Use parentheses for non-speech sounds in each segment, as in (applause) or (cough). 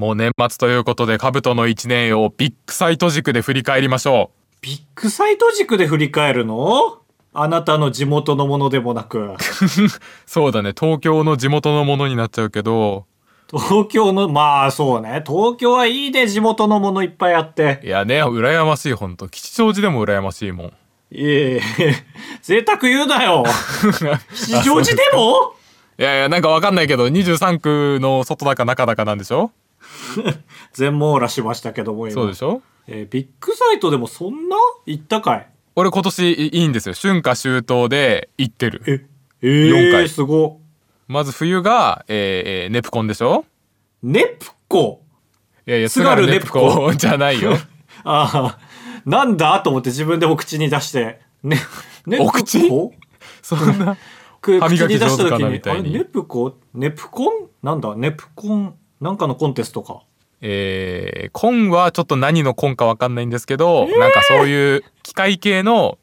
もう年末ということで、カブトの1年をビッグサイト軸で振り返りましょビッグサイト軸で振り返るの？あなたの地元のものでもなく。う。(laughs) そうだね、東京の地元のものになっちゃうけど、東京の、まあそうね。東京はいいで地元のものいっぱいあって。いやね、羨ましい、ほんと。吉祥寺でも羨ましいもん。いえいえ、贅沢言うなよ。(laughs) 吉祥寺でも？いやいや、なんかわかんないけど、23区の外だか中だかなんでしょ？(laughs) 全網羅しましたけども今。そうでしょ？えービッグサイトでもそんな行ったかい？俺今年いいいんですよ。春夏秋冬で行ってる。え、え4ー、回。すご。まず冬が、えーえーネプコンでしょ？ネプコ？いやいや、津軽ネプコ (laughs) じゃないよ。(laughs) ああ、なんだと思って自分でも口に出して。ね、ネプコ？お口そんな。く歯磨き口に出した上手かなみたいに。ネプコ？ネプコン？なんだ？ネプコン？なんかのコンテストか。えー、コンはちょっと何のコンかわかんないんですけど、なんかそういう機械系の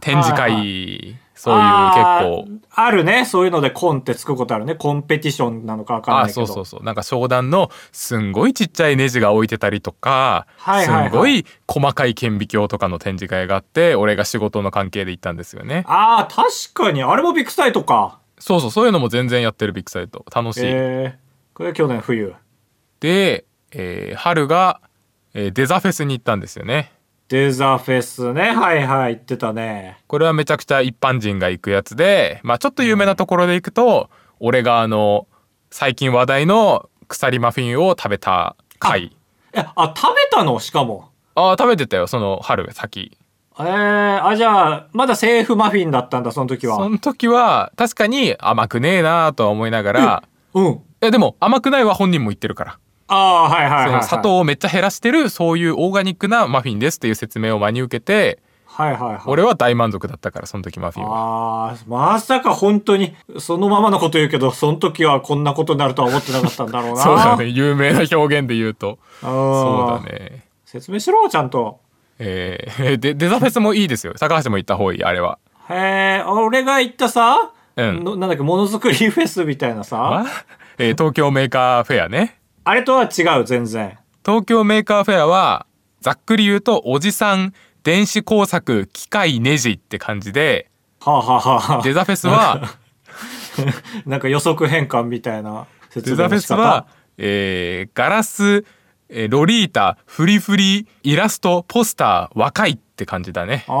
展示はい会、そういうあー結構、あるね。そういうのでコンってつくことあるね。コンペティションなのかわかんあないけど。そうそうそうなんか商談のすんごいちっちゃいネジが置いてたりとか、はいはいはいすんごい細かい顕微鏡とかの展示会があって俺が仕事の関係で行ったんですよねああ、確かに。あれもビッグサイトか。そうそうそういうのも全然やってるビッグサイト楽しい、えー、これ去年冬。で、えー春が、えーデザフェスに行ったんですよねデザフェスね。はいはい、言ってたね。これはめちゃくちゃ一般人が行くやつでまあちょっと有名なところで行くと俺があの最近話題の鎖マフィンを食べた回え、あ、食べたの？しかも。ああ食べてたよその春先えー、あ、じゃあ、まだセーフマフィンだったんだ、その時は。その時は確かに甘くねえなとは思いながらうん。いやでも甘くないは本人も言ってるから。ああ、はいはいはい、はい。その砂糖をめっちゃ減らしてるそういうオーガニックなマフィンですっていう説明を真に受けてはいはいはい。俺は大満足だったからその時マフィンはああ、まさか本当に、そのままのこと言うけど、その時はこんなことになるとは思ってなかったんだろうな。そうだね。有名な表現で言うと。そうだね。説明しろ、ちゃんと。えー、でデザフェスもいいですよ。高橋も行った方がいいあれは。へえ、俺が行ったさ、うん。のなんだっけ、ものづくりフェスみたいなさ、あえー東京メーカーフェアねあれとは違う、全然。東京メーカーフェアはざっくり言うとおじさん電子工作機械ネジって感じではあ、はあはあ、デザフェスは (laughs) なんか予測変換みたいな説デザフェスは、えーガラス、えーロリータフリフリイラストポスター若いって感じだねあー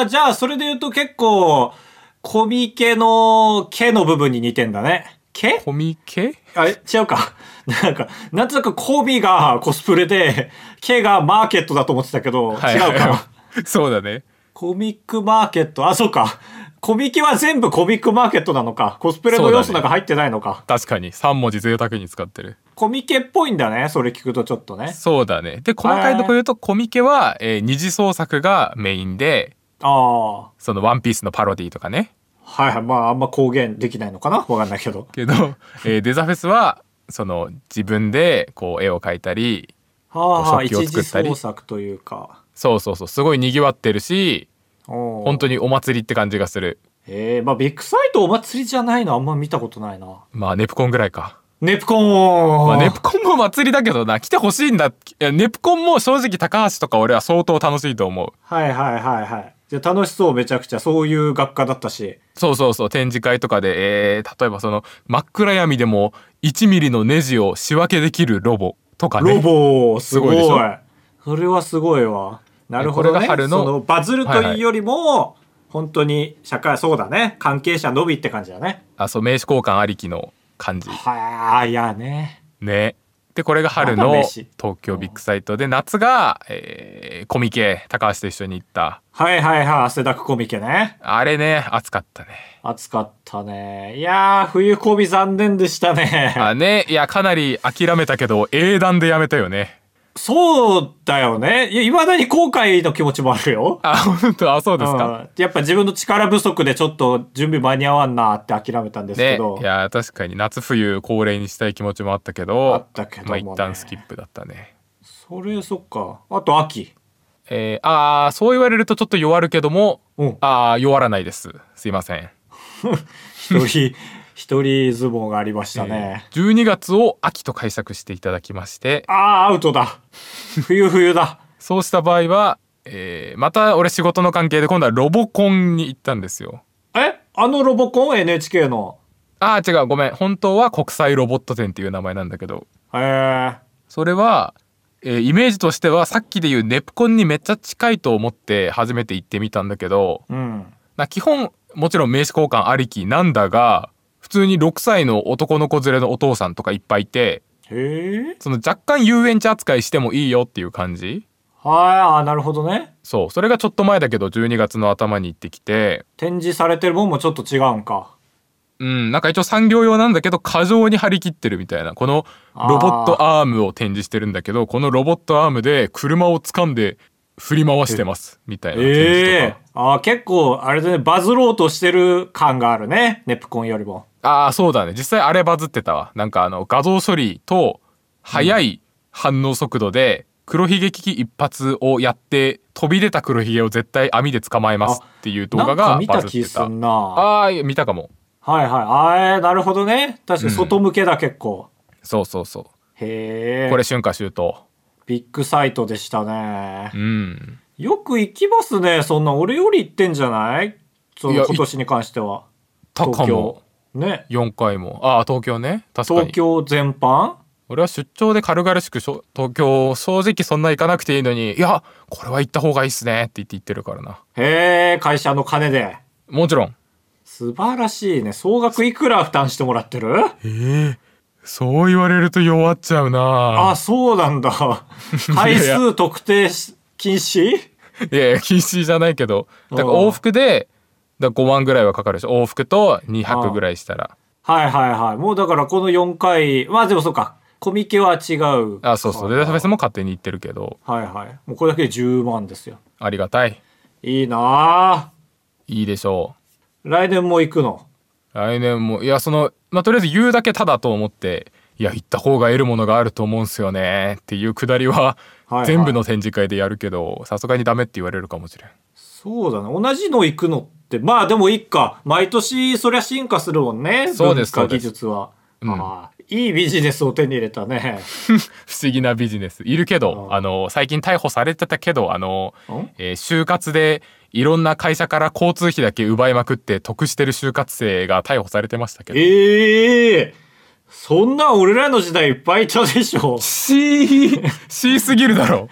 あー、じゃあそれで言うと結構、コミケの毛の部分に似てんだね。毛コミケ？あれ違うか。(laughs) なんか、なんとなくコミがコスプレで、毛がマーケットだと思ってたけど、はい違うか。(laughs) そうだねコミックマーケット、あ、そうか。コミケは全部コミックマーケットなのか。コスプレの要素なんか入ってないのか。確かに3文字贅沢に使ってるコミケっぽいんだね。それ聞くとちょっとね。そうだねで細かいところ言うとコミケは、えー二次創作がメインでああ。はそのワンピースのパロディとかねいはい。まあ、あんま公言できないのかな？わかんないけど。けど、えーデザフェスはその自分でこう絵を描いたりはあ、食器を作ったり創作というか。そうそうそうすごい賑わってるし本本当にお祭りって感じがするええまあビッグサイトお祭りじゃないのあんま見たことないな。まあネプコンぐらいかネプコン、まあ、ネプコンも祭りだけどな来てほしいんだいやネプコンも正直高橋とか俺は相当楽しいと思うはいはいはいはい。じゃあ楽しそうめちゃくちゃ。そういう学科だったし。そうそうそう展示会とかで、えー例えばその真っ暗闇でも1ミリのネジを仕分けできるロボとかねロボすごい。それはすごいわ。なるほどね。これが春のそのバズるというよりも、本当に社会、そうだね。関係者のびって感じだね。あそう名刺交換ありきの感じはあ、いやね。ねでこれが春の東京ビッグサイトで夏が、えーコミケ高橋と一緒に行ったはいはいはい。汗だくコミケね。あれね暑かったね暑かったね。いやー、冬コミ残念でしたね。あねいやかなり諦めたけど英断でやめたよねそうだよね。いや、未だに後悔の気持ちもあるよ。あ本当？あそうですか？うん。やっぱ自分の力不足でちょっと準備間に合わんなって諦めたんですけね。ど。いや確かに。夏冬恒例にしたい気持ちもあったけあどったけどもね。まあ一旦スキップだったね。それそっか。あと秋。えー、あーそう言われるとちょっと弱るけども、うん。あー弱らないです。すいません。(laughs) 一人、一人相撲がありましたね。えー12月を秋と解釈していただきましてああ、アウトだ。冬冬だ。そうした場合は、えーまた俺仕事の関係で今度はロボコンに行ったんですよえ？あのロボコン ?NHK の？あー違うごめん本当は国際ロボット展っていう名前なんだけどへえ。それは、えーイメージとしてはさっきで言うネプコンにめっちゃ近いと思って初めて行ってみたんだけどうん。な基本もちろん名刺交換ありきなんだが普通に6歳の男の子連れのお父さんとかいっぱいいてへえ。その若干遊園地扱いしてもいいよっていう感じ？はい、ああ、なるほどね。そうそれがちょっと前だけど12月の頭に行ってきて展示されてるもんもちょっと違うんか。うんなんか一応産業用なんだけど過剰に張り切ってるみたいなこのロボットアームを展示してるんだけどこのロボットアームで車を掴んで振り回してますみたいな展示とか、ええああ、結構、あれだね、バズろうとしてる感があるね。ネプコンよりも。ああそうだね実際あれバズってたわなんかあの画像処理と速い反応速度で黒ひげ危機一発をやって飛び出た黒ひげを絶対網で捕まえますっていう動画がバズってたすんな。ああー見たかもはいはい。ああ、なるほどね。確かに外向けだ、結構。そうそうそうへえ。これ春夏秋冬ビッグサイトでしたねう。んよく行きますね。そんな俺より行ってんじゃない？その今年に関しては。東京も。ね。4回も。ああ東京ね。確かに。東京全般？俺は出張で軽々しくしょ東京正直そんな行かなくていいのにいやこれは行った方がいいっすね。って言って行ってるからな。へえ、会社の金で。もちろん。素晴らしいね。総額いくら負担してもらってる？ええそう言われると弱っちゃうな。あ、そうなんだ。(laughs) 回数特定し禁止？いやいや禁止じゃないけど。だからうん往復でだ5万ぐらいはかかるでしょ往復と2泊ぐらいしたらはいはいはい。もうだからこの4回、まあでもそうか。コミケは違う。あそうそうデータフェスも勝手に行ってるけどはいはい。もうこれだけで10万ですよ。ありがたいいいなあいいでしょ来年も行くの？う来年もいやそのまあとりあえず言うだけただと思っていや行った方が得るものがあると思うんすよねっていうくだりは全部の展示会でやるけどさすがにダメって言われるかもしれんそうだね。同じの行くのって、まあでもいいか。毎年そりゃ進化するもんね。そうです技術は。うん。ああいいビジネスを手に入れたね。不思議なビジネス。いるけどうん。あの最近逮捕されてたけどあのん？えー就活でいろんな会社から交通費だけ奪いまくって得してる就活生が逮捕されてましたけど。ええそんな俺らの時代いっぱいいたでしょ。(laughs) C C すぎるだろ。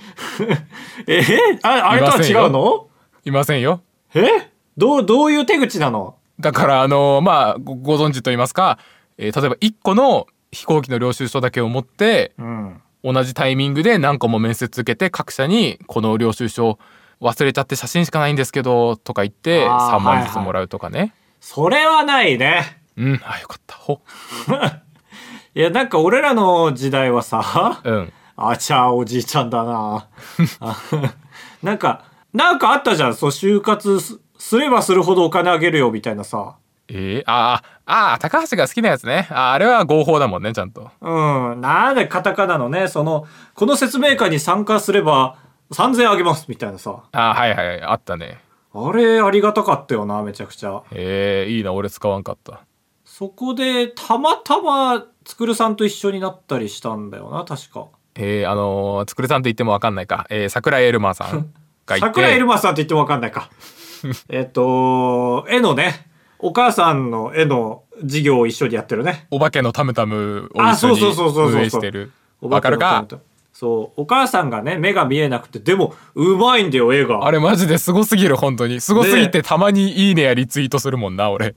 (laughs) えーあ、あれとは違うの？いませんよ。え？どう、どういう手口なの？だからあのまあごご存知と言いますか、えー例えば1個の飛行機の領収書だけを持ってうん。同じタイミングで何個も面接受けて各社にこの領収書忘れちゃって写真しかないんですけどとか言ってあー3万ずつもらうとかね、それはないね。うんあよかったほ (laughs) いや、なんか俺らの時代はさ、うんあちゃーおじいちゃんだな。あ (laughs) なんか、なんかあったじゃん。そう、就活すすればするほどお金あげるよ、みたいなさ。えー、あーあー高橋が好きなやつねあーあれは合法だもんねちゃんとうん。なんでカタカナのね、その、この説明会に参加すれば3000円あげます、みたいなさ。あーはいはいはいあったねあれ、ありがたかったよな、めちゃくちゃ。えー、いいな俺使わんかったそこで、たまたま、つくるさんと一緒になったりしたんだよな、確か。えー、あのー、つくるさんと言ってもわかんないか、えー、桜井エルマーさんがいて (laughs) 桜井エルマさんって言ってもわかんないか。(laughs) えっと、絵のね、お母さんの絵の授業を一緒にやってるね。お化けのタムタムをあ一緒にそうそうそうそうそう運営してるおわかるか？そう、お母さんがね、目が見えなくて、でも、うまいんだよ、絵が。あれマジですごすぎる本当にすごすぎてたまにいいねやリツイートするもんな俺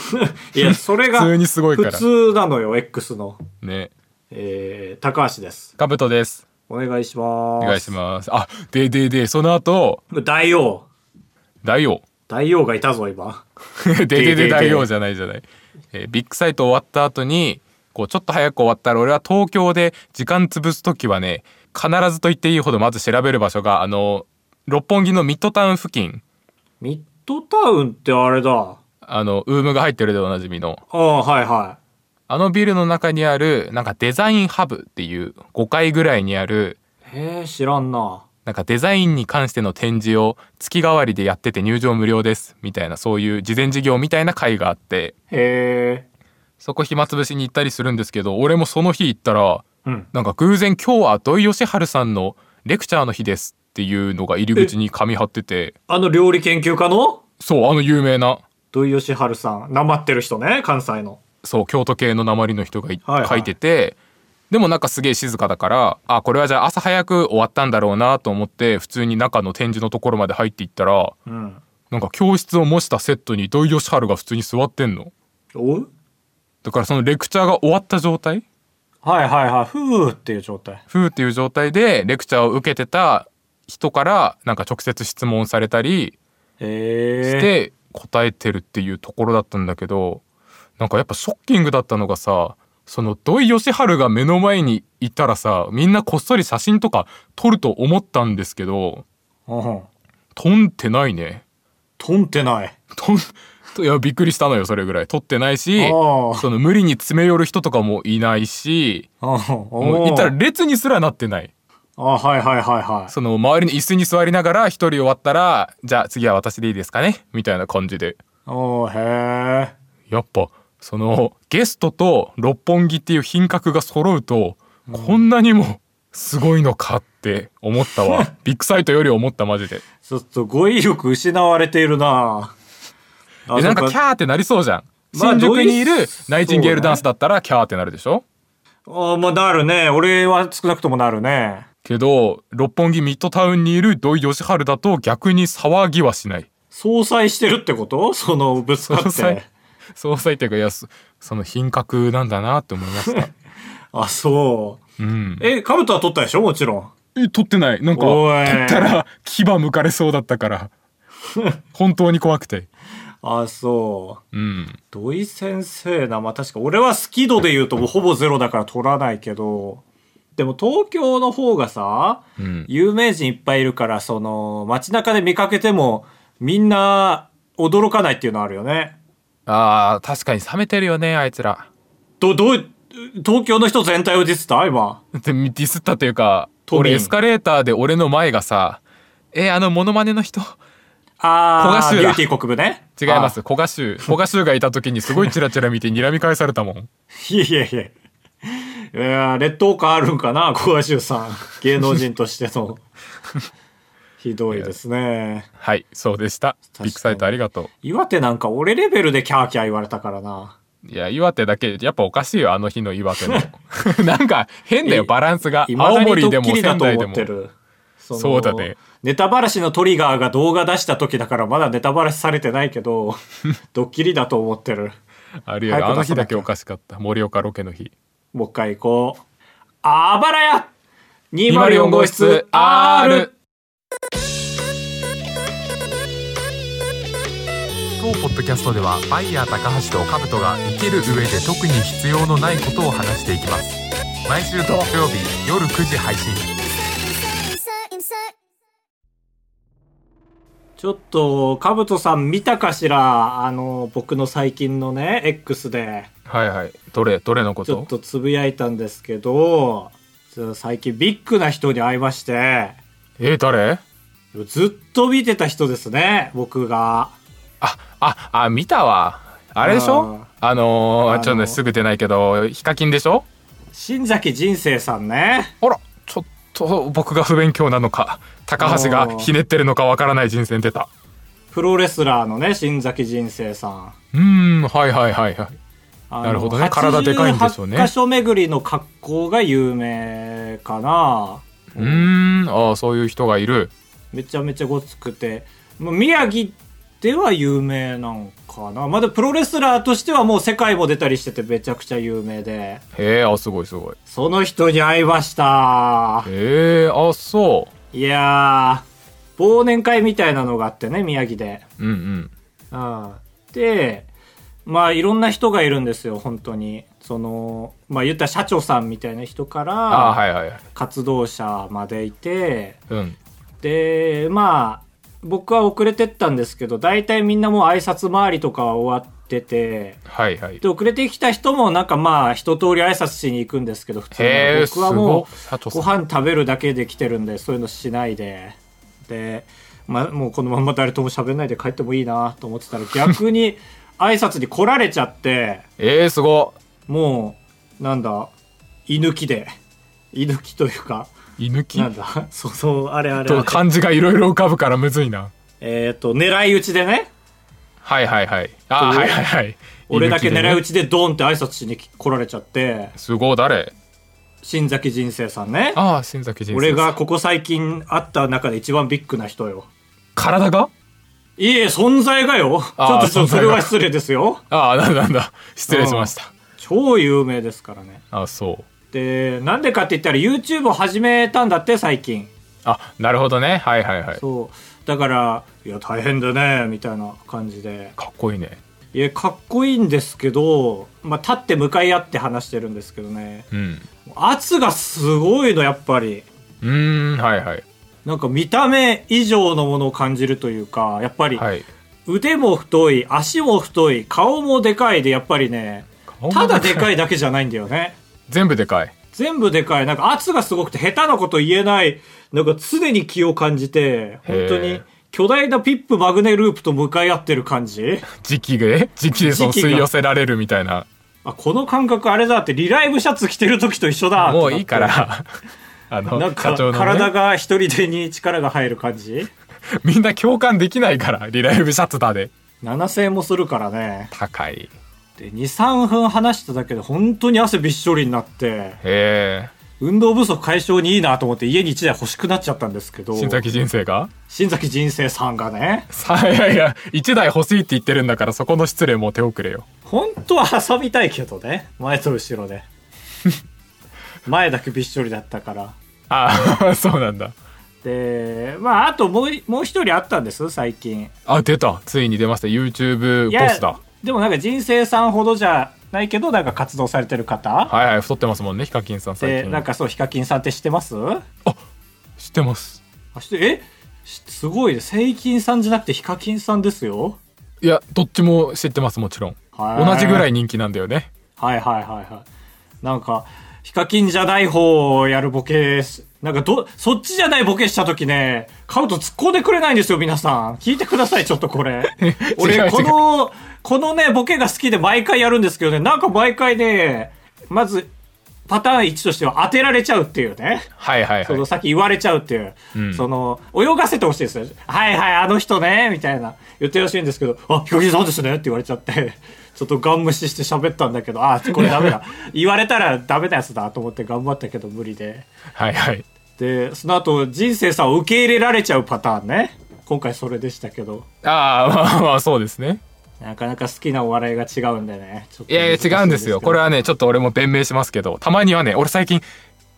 (laughs) いや、それが、(laughs) 普通にすごいから普通なのよ、X の。ねえー、高橋です。かぶとですお願いします。お願いしますあでででその後す。大王。大王大王がいたぞ、今。(laughs) ででで大王じゃないじゃない、えービッグサイト終わった後にこうちょっと早く終わったら俺は東京で時間潰す時はね必ずと言っていいほどまず調べる場所があの六本木のミッドタウン付近ミッドタウンってあれだ。あのウームが入ってるでおなじみのああ、はいはあのビルの中にあるなんかデザインハブっていう5階ぐらいにあるい。へえ、知らんな。なんかデザインに関しての展示を月替わりでやってて入場無料ですみたいなそういう事前事業みたいな会があって。そこ暇つぶしに行ったりするんですけど俺もその日行ったらうん。なんか偶然今日は土井善晴さんのレクチャーの日ですっていうのが入り口に紙貼っててあの料理研究家の？そうあの有名な。土井善晴さんなまってる人ね関西の。そう京都系の鉛の人がいはいはい。書いててでもなんかすげえ静かだからあこれはじゃあ朝早く終わったんだろうなと思って普通に中の展示のところまで入っていったらうん。なんか教室を模したセットに土井善晴が普通に座ってんの。だからそのレクチャーが終わった状態？はいはいはい。ふーっていう状態。ふーっていう状態でレクチャーを受けてた人からなんか直接質問されたりして答えてるっていうところだったんだけどなんかやっぱショッキングだったのがさその土井善晴が目の前にいたらさみんなこっそり写真とか撮ると思ったんですけどうん撮ってないね。とんってない。撮ん (laughs) いやびっくりしたのよそれぐらい。撮ってないしその無理に詰め寄る人とかもいないしあもういったら列にすらなってない。あはいはいはいはい。その周りの椅子に座りながら一人終わったらじゃあ次は私でいいですかね？みたいな感じで。おーへえやっぱそのゲストと六本木っていう品格が揃うと、こんなにもすごいのかって思ったわ。(laughs) ビッグサイトより思ったマジで。ちょっと語彙力失われているな。あえなんかキャーってなりそうじゃん。まあ新宿にいるナイチンゲールダンスだったらキャーってなるでしょ？あまあなるね。俺は少なくともなるね。けど六本木ミッドタウンにいる土井善晴だと逆に騒ぎはしない。相殺してるってこと？そのぶつかって (laughs) 総裁っていうかいやそその品格なんだなって思いました。(laughs) あそう。うん。えカブトは取ったでしょ？もちろん。え撮ってない。なんかおい。撮ったら牙むかれそうだったから。(laughs) 本当に怖くて。あそう。うん。土井先生なまあ確か俺は好き度で言うともうほぼゼロだから取らないけど。でも東京の方がさうん。有名人いっぱいいるからその街中で見かけてもみんな驚かないっていうのあるよねあー確かに冷めてるよねあいつら。どどう東京の人全体をディスった？今。でディスったというか俺エスカレーターで俺の前がさえあのモノマネの人？あ古賀ビューティー国部ね。違います。古賀衆古賀衆がいた時にすごいチラチラ見て睨み返されたもん。あ (laughs) いやいやいや。いや劣等感あるんかな小賀修さん。芸能人としての (laughs) ひどいですね。はいそうでした。にビッグサイトありがと岩手なんか俺レベルでキャーキャー言われたからな。ういや岩手だけやっぱおかしいよあの日の岩手の (laughs) なんか変だよバランスが。青森でも仙台でも思ってる。そのそうだね。ネタバラシのトリガーが動画出した時だからまだネタバラシされてないけど (laughs) ドッキリだと思ってる。あるよあの日だけおかしかった。盛岡ロケの日。もう一回行こう。あばらや !204 号室 R 当ポッドキャストではバイヤー高橋とカブトが生きる上で特に必要のないことを話していきます。毎週土曜日夜9時配信.ちょっとカブトさん見たかしら？あの僕の最近のね X で。はいはい。どれどれのこと？ちょっとつぶやいたんですけど最近ビッグな人に会いまして。え誰？ずっと見てた人ですね僕があああ見たわ。あれでしょ？あのーあのー。ちょっとねすぐ出ないけどヒカキンでしょ？新崎人生さんね。あらちょっと僕が不勉強なのか。高橋がひねってるのかわからない人生に出た。プロレスラーのね新崎人生さん。うーんはいはいはいはい。なるほどね。体でかいんでしょうね。88箇所巡りの格好が有名かな。うーん。ああそういう人がいる。めちゃめちゃごつくて。まあ宮城では有名なんかな。まだプロレスラーとしてはもう世界も出たりしててめちゃくちゃ有名で。へえあすごいすごい。その人に会いました。へえあそいやー忘年会みたいなのがあってね宮城で。ううんうん。うんでまあいろんな人がいるんですよ本当に。そのまあ言ったら社長さんみたいな人かあらはいはいはい。活動者までいて。うん。でまあ僕は遅れてったんですけど大体みんなもう挨拶回りとかは終わっててはいはい。で遅れてきた人もなんかまあ一通り挨拶しに行くんですけど普通に。僕はもごうご飯食べるだけで来てるんでそういうのしないで。で、まあ、もうこのまま誰とも喋んないで帰ってもいいなと思ってたら逆に挨拶に来られちゃって、えー、すごもう、なんだ、居抜きで。居抜きというか、居抜き？なんだ、(laughs) そうそう、あれあれあとれ。漢字がいろいろ浮かぶからむずいな。えっ、と、狙い撃ちでね、はいはいはい。あはいはいはい。俺だけ狙い撃ちちでドンって挨拶しに来られちゃって、すごい誰？新崎人生さんね。ああ新崎人生俺がここ最近会った中で一番ビッグな人よ。体が？いえ、存在がよ。ちょあーっとちょっとそれは失礼ですよ。ああなんだなんだ。失礼しました。超有名ですからね。あそうで、なんでかって言ったら YouTube を始めたんだって、最近。あなるほどねはいはいはいそう。だから、いや、大変だね、みたいな感じで。かっこいいねいや、かっこいいんですけど、まあ、立って向かい合って話してるんですけどね。うん圧がすごいの、やっぱり。うーんはいはいなんか見た目以上のものを感じるというか、やっぱりはい腕も太い、足も太い、顔もでかいで、やっぱりね、ただでかいだけじゃないんだよね。全部でかい全部でかい。なんか圧がすごくて下手なこと言えない。なんか常に気を感じて、本当に巨大なピップマグネループと向かい合ってる感じ？時期で時期でその吸い寄せられるみたいなあ、この感覚あれだって、リライブシャツ着てる時と一緒だもういいか。らあのなんか体が一人でに力が入る感じ？みんな共感できないからリライブシャツだで ?7000 円もするからね。高いで、2、3分話しただけで本当に汗びっしょりになって、へえ運動不足解消にいいなと思って家に1台欲しくなっちゃったんですけど、新崎人生が？新崎人生さんがね、さいやいや1台欲しいって言ってるんだからそこの失礼もう手遅れよ。本当は遊びたいけどね、前と後ろで。(laughs) 前だけびっしょりだったから。ああ (laughs) そうなんだ。で、まあ、あともうい、もう一人あったんです、最近。あ出た。ついに出ました。YouTube いやボスだでもなんか人生さんほどじゃないけど、なんか活動されてる方？はいはい太ってますもんねヒカキンさん最で、近なんかそう、ヒカキンさんって知ってます？知ってますあ知ってえ？しすごいね。セイキンさんじゃなくてヒカキンさんですよ。いやどっちも知ってますもちろんはい同じぐらい人気なんだよねはいはいはいはい。なんか、ヒカキンじゃない方をやるボケし、なんかど、そっちじゃないボケした時ね、カウト突っ込んでくれないんですよ、皆さん。聞いてください、ちょっとこれ。(laughs) 俺、違うこの、このね、ボケが好きで毎回やるんですけどね、なんか毎回ね、まず、パターン1としては当てられちゃうっていうね。はいはいはいそのさっき言われちゃうっていう、うんその、泳がせてほしいですよ。はいはい、あの人ね、みたいな言ってほしいんですけど、あ、ヒカキンさんですねって言われちゃって、ちょっとガン無視して喋ったんだけど、あ、これダメだ。(laughs) 言われたらダメなやつだと思って頑張ったけど無理で。はいはいで、その後、人生さんを受け入れられちゃうパターンね。今回それでしたけど、ああまあまあそうですねなかなか好きなお笑いが違うんでね。ちょっといやいや違うんですよこれは。はねちょっと俺も弁明しますけどたまにはね俺最近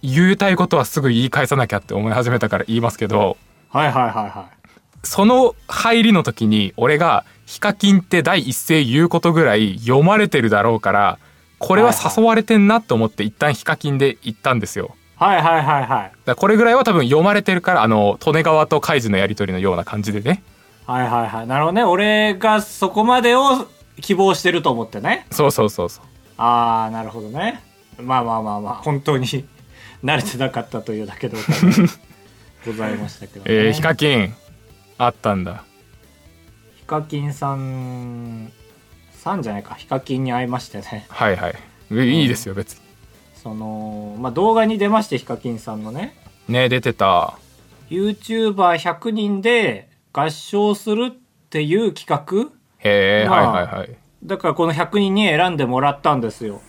言いたいことはすぐ言い返さなきゃって思い始めたから言いますけどはいはいはいはい。その入りの時に俺がヒカキンって第一声言うことぐらい読まれてるだろうからこれは誘われてんなと思って一旦ヒカキンで言ったんですよはいはいはいはい。だこれぐらいは多分読まれてるからあの利根川とカイジのやり取りのような感じでねはいはいはい。なるほどね。俺がそこまでを希望してると思ってね。そうそうそうそうああ、なるほどね。まあまあまあまあ、本当に (laughs) 慣れてなかったというだけで (laughs) ございましたけど、ね。えー、ヒカキンあったんだヒカキンさん、さんじゃないか。ヒカキンに会いましてね。はいはいえいいですよ別にその、まあ動画に出まして、ヒカキンさんのね。ね出てた YouTuber100 人で合唱するっていう企画？へえ、まあはいはいはい。だからこの100人に選んでもらったんですよ。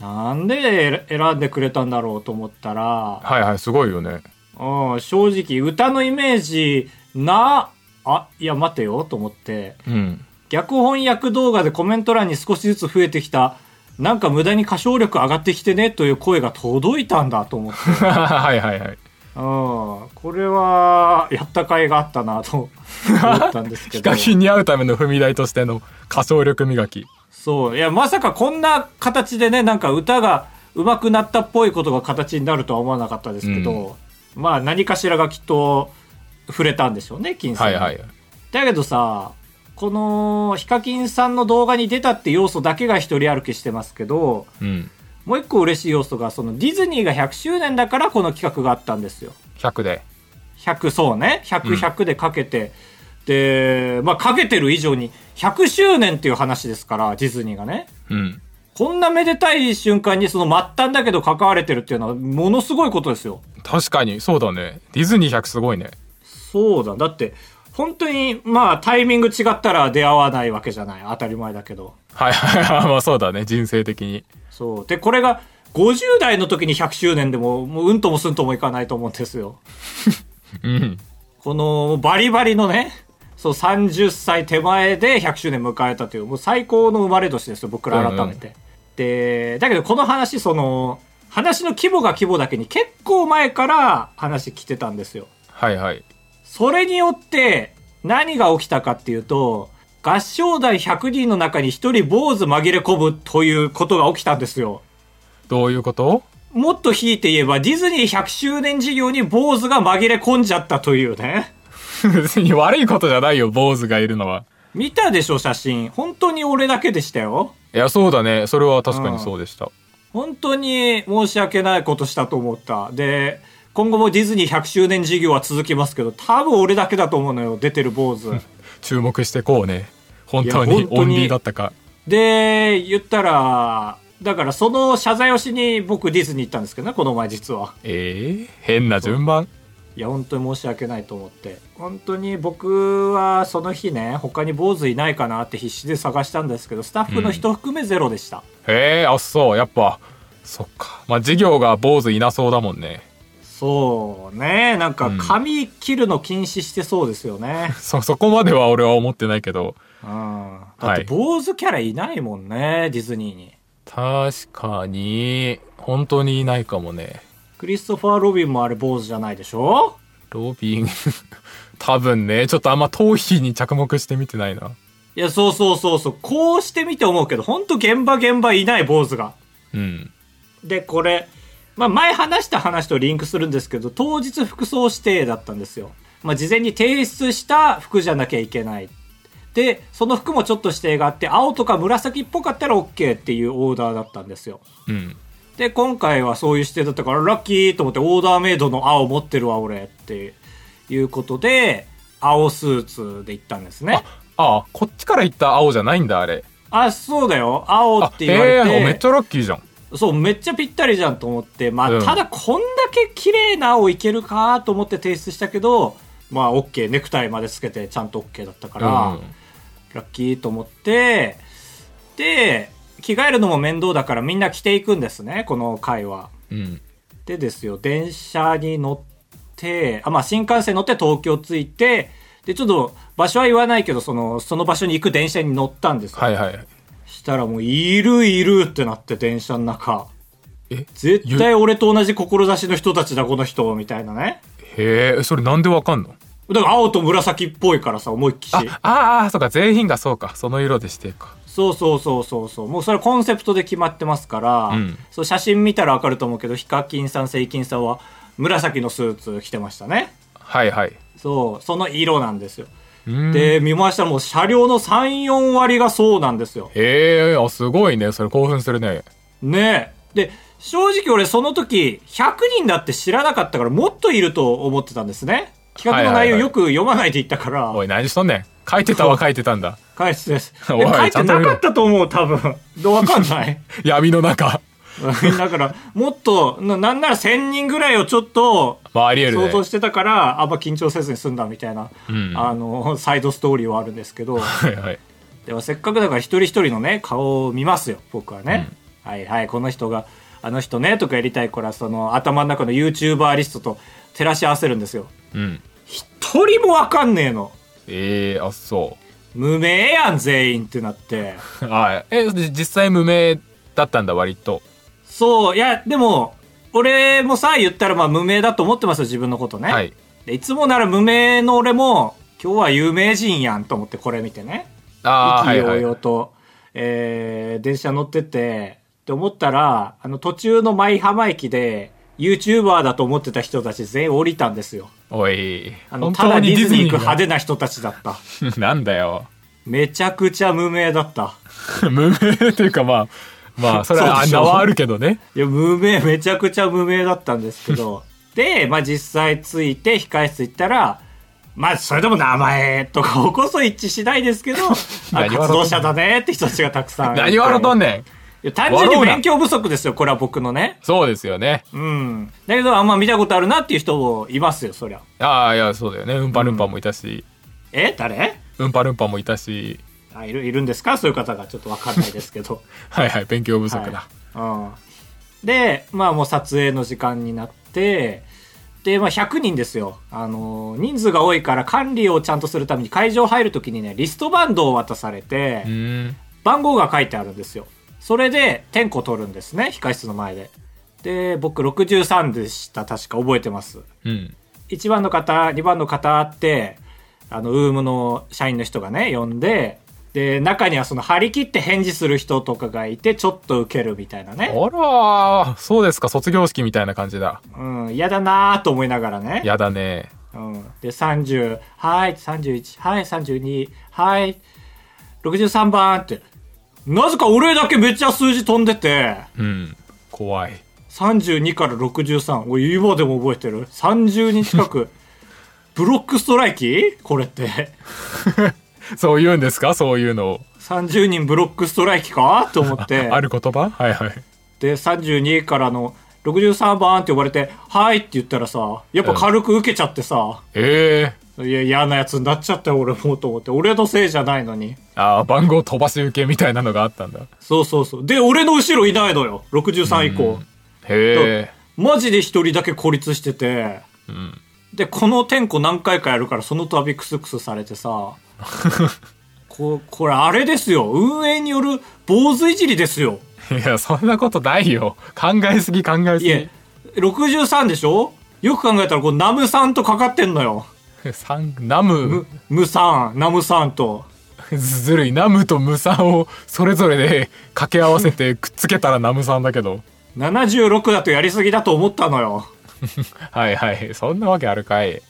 なんで選んでくれたんだろうと思ったら、はいはいすごいよね。うん、正直歌のイメージな、あ、いや待てよと思って、うん。逆翻訳動画でコメント欄に少しずつ増えてきた、なんか無駄に歌唱力上がってきてねという声が届いたんだと思って、(laughs) はいはいはい。うん、これはやった甲斐があったなと (laughs) 思ったんですけヒど。カキンに会うための踏み台としての歌唱力磨きそう。いや、まさかこんな形でね、なんか歌が上手くなったっぽいことが形になるとは思わなかったですけど、まあ何かしらがきっと触れたんでしょうね、金さんに。はいはいだけどさ、このヒカキンさんの動画に出たって要素だけが一人歩きしてますけど、うんもう一個嬉しい要素が、そのディズニーが100周年だからこの企画があったんですよ。100で100、そうね。100、うん100でかけて、で、まあ、かけてる以上に100周年っていう話ですから、ディズニーがね。うん。こんなめでたい瞬間にその末端だけど関われてるっていうのはものすごいことですよ。確かに、そうだね。ディズニー100すごいね。そうだ。だって、本当に、まあ、タイミング違ったら出会わないわけじゃない。当たり前だけど。はいはいはい。(laughs) まあそうだね。人生的に。そう。で、これが50代の時に100周年でも、もううんともすんともいかないと思うんですよ。(laughs) うん。このバリバリのね、そう30歳手前で100周年迎えたという、もう最高の生まれ年ですよ、僕ら改めて。で、だけどこの話、その、話の規模が規模だけに結構前から話来てたんですよ。はいはい。それによって何が起きたかっていうと、合唱団100人の中に1人坊主紛れ込むということが起きたんですよ。どういうこと？もっと引いて言えば、ディズニー100周年事業に坊主が紛れ込んじゃったというね。(laughs) 別に悪いことじゃないよ、坊主がいるのは。見たでしょ、写真。本当に俺だけでしたよ。いや、そうだね。それは確かにそうでした。本当に申し訳ないことしたと思った。で、今後もディズニー100周年事業は続きますけど、多分俺だけだと思うのよ、出てる坊主。(laughs) 注目してこうね。本当ににオンリーだったか。で、言ったら、だからその謝罪をしに僕ディズニー行ったんですけどね、この前実は。ええ変な順番？いや、本当に申し訳ないと思って。本当に僕はその日ね、他に坊主いないかなって必死で探したんですけど、スタッフの人含めゼロでした。へえ、あ、そう。やっぱ、そっか。まあ、授業が坊主いなそうだもんね。そうね、なんかうん髪切るの禁止してそうですよね。(laughs) そ、そこまでは俺は思ってないけど。うん。だって坊主キャラいないもんね、ディズニーに。確かに、本当にいないかもね。クリストファー・ロビンもあれ坊主じゃないでしょ？ロビン、(laughs) 多分ね、ちょっとあんま頭皮に着目してみてないな。いや、そうそうそうそう。こうしてみて思うけど、本当現場現場いない坊主が。うん。で、これ、まあ前話した話とリンクするんですけど、当日服装指定だったんですよ。まあ事前に提出した服じゃなきゃいけない。で、その服もちょっと指定があって、青とか紫っぽかったら OK っていうオーダーだったんですよ。うん。で、で、今回はそういう指定だったから、ラッキーと思って、オーダーメイドの青持ってるわ、俺っていうことで、青スーツで行ったんですね。ああ、こっちから行った青じゃないんだ、あれ。あ、そうだよ。青あっ、て言われて。ええめっちゃラッキーじゃん。そう、めっちゃぴったりじゃんと思って、まあ、うんただこんだけ綺麗な青いけるかと思って提出したけど、まあ、OK、ネクタイまでつけてちゃんと OK だったから、うんラッキーと思って、で、着替えるのも面倒だからみんな着ていくんですね、この回は。うん。でですよ、電車に乗って、あ、まあ、新幹線乗って東京着いて、で、ちょっと場所は言わないけど、その、その場所に行く電車に乗ったんですよ。はいはい。したらもう、いるいるってなって、電車の中。え？絶対俺と同じ志の人たちだ、この人、みたいなね。へえ、それなんでわかんの？だから青と紫っぽいからさ、思いっきし。あ、ああ、そうか、全員がそうか。その色でしてか。そうそうそうそうそう。もうそれコンセプトで決まってますから、うんそう写真見たらわかると思うけど、ヒカキンさん、セイキンさんは紫のスーツ着てましたね。はいはい。そう、その色なんですよ。うんで、見ましたらもう車両の3、4割がそうなんですよ。へえ、あ、すごいね。それ興奮するね。ねえ。で、正直俺その時、100人だって知らなかったからもっといると思ってたんですね。企画の内容よく読まないでいったから、おい、何しとんねん。書いてたは書いてたんだ。返す (laughs) です。書いてなかったと思う、多分。どうわかんない (laughs) 闇の中。だから、もっと、ななんなら1000人ぐらいをちょっと。想像してたから、あんま緊張せずに済んだみたいな、うんあの、サイドストーリーはあるんですけど、(laughs) はいはい。でもせっかくだから一人一人のね、顔を見ますよ、僕はね。はいはい、この人が、あの人ね、とかやりたいから、その、頭の中の YouTuber リストと照らし合わせるんですよ。うん。一人もわかんねえの。ええあ、そ無名やん、全員ってなって。う。(laughs) あえ、で実際無名だったんだ、割と。そう、いや、でも、俺もさ、言ったらまあ無名だと思ってますよ、自分のことね。はい。でいつもなら無名の俺も、今日は有名人やんと思ってこれ見てね。ああ、は意気はい。々と、えー電車乗ってて、って思ったら、あの途中の舞浜駅で、YouTuber だと思ってた人たち全員降りたんですよ。おい。あの、本ただ当にディズニー行くが派手な人たちだった。(laughs) なんだよ。めちゃくちゃ無名だった。(laughs) 無名っていうかまあ、まあ、それは名はあるけどね。いや、無名、めちゃくちゃ無名だったんですけど、(laughs) で、まあ実際着いて控室行ったら、まあ、それでも名前とかこそ一致しないですけど、(laughs) あ活動者だねって人たちがたくさん。何笑うとんねん？単純に勉強不足ですよ、これは僕のね。そうですよね。うん。だけど、あんま見たことあるなっていう人もいますよ、そりゃ。ああいやそうだよね。うんぱるんぱもいたし、え？誰？うんぱるんぱもいたしあいるいるんですか？そういう方がちょっとわかんないですけど。(laughs) はいはい勉強不足だ、うん、でまあもう撮影の時間になってで、まあ、100人ですよ、あの人数が多いから管理をちゃんとするために会場入るときにねリストバンドを渡されて、番号が書いてあるんですよ。それで点呼取るんですね控室の前で。で僕63でした確か覚えてます。うん。1番の方2番の方ってあのウームの社員の人がね呼んでで中にはその張り切って返事する人とかがいてちょっと受けるみたいなね。あらそうですか。卒業式みたいな感じだ。うん。嫌だなーと思いながらね。やだね。うん、で30はい31はい32はい63番って。なぜか俺だけめっちゃ数字飛んでて。うん。怖い。32から63俺今でも覚えてる？30人近く。(laughs) ブロックストライキ？これって (laughs) そう言うんですか？そういうのを。30人ブロックストライキか？と思って。(laughs) ある言葉？はいはい。で32からの63番って呼ばれて「はい」って言ったらさやっぱ軽く受けちゃってさ、ええいや嫌なやつになっちゃったよ俺もと思って。俺のせいじゃないのに。ああ番号飛ばし受けみたいなのがあったんだ。そうそうそう。で俺の後ろいないのよ。63以降、へえマジで一人だけ孤立してて。うん。でこの点呼何回かやるからその度クスクスされてさ (laughs) ここれあれですよ。運営による坊主いじりですよ。いやそんなことないよ。考えすぎ考えすいえぎ63でしょ？よく考えたらこうナムさんとかかってんのよ。三ナム。ムムさんナムさんと。ずるい。ナムとムさんをそれぞれで掛け合わせて (laughs) くっつけたらナムさんだけど。76だとやりすぎだと思ったのよ。(laughs) はいはい。そんなわけあるかい。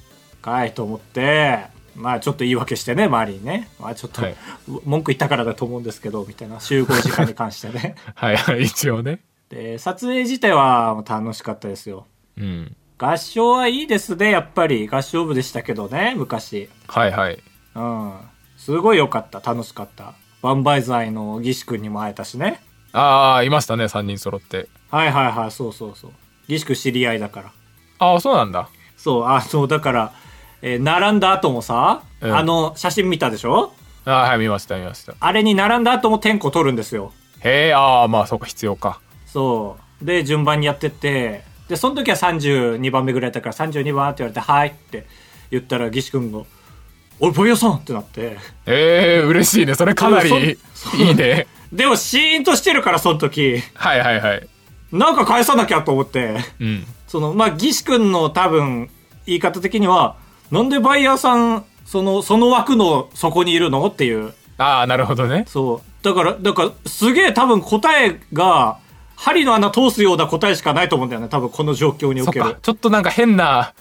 かいと思ってまあちょっと言い訳してね周りにね。まあちょっと、はい。文句言ったからだと思うんですけどみたいな集合時間に関してね。(laughs) はいはい一応ね。で撮影自体は楽しかったですよ。うん。合唱はいいですねやっぱり。合唱部でしたけどね昔。はいはい。うん。すごい良かった楽しかった。バンバイザイの義士君にも会えたしね。ああいましたね3人揃って。はいはいはいそうそうそう。義士君知り合いだから。ああそうなんだ。そうあそうだから、えー並んだ後もさ、うん。あの写真見たでしょ？ああはい見ました見ました。あれに並んだ後も点呼取るんですよ。へえああまあそうか必要か。そう。で順番にやってってでその時は32番目ぐらいだから32番って言われて「はい」って言ったら岸君が「おいボイヤさん!」ってなって。ええ嬉しいね。それかなりそいいね。(laughs) でもシーンとしてるからその時。はいはいはい。なんか返さなきゃと思って。うん。そのまあ岸君の多分言い方的にはなんでバイヤーさんそのその枠の底にいるのっていうああなるほどねそうだからだからすげえ多分答えが針の穴通すような答えしかないと思うんだよね多分この状況におけるかちょっとなんか変な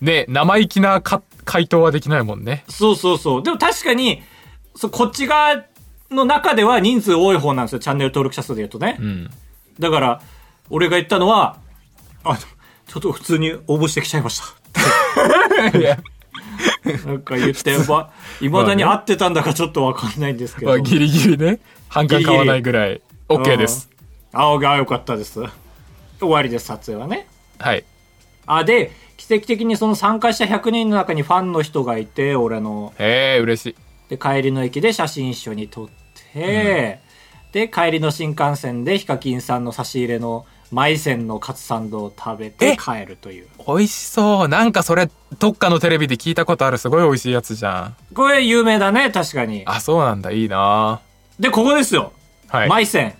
ね生意気なか回答はできないもんねそうそうそう。でも確かに、そうこっち側の中では人数多い方なんですよ。チャンネル登録者数で言うとね。うんだから、俺が言ったのは、あ、ちょっと普通に応募してきちゃいました。(laughs) いや (laughs) なんか言って、ま、未だに合ってたんだかちょっとわかんないんですけど。まあギリギリね半間買わないぐらい OK ですうん。青が良かったです。終わりです、撮影はね。はいあ、で、奇跡的にその参加した100人の中にファンの人がいて、俺の。へえ嬉しいで帰りの駅で写真一緒に撮って、で帰りの新幹線でヒカキンさんの差し入れのマイセンのカツサンドを食べてえ？帰るという。美味しそう。なんかそれどっかのテレビで聞いたことある。すごい美味しいやつじゃん。これ有名だね確かに。あそうなんだ。いいな。でここですよ、はい。マイセン。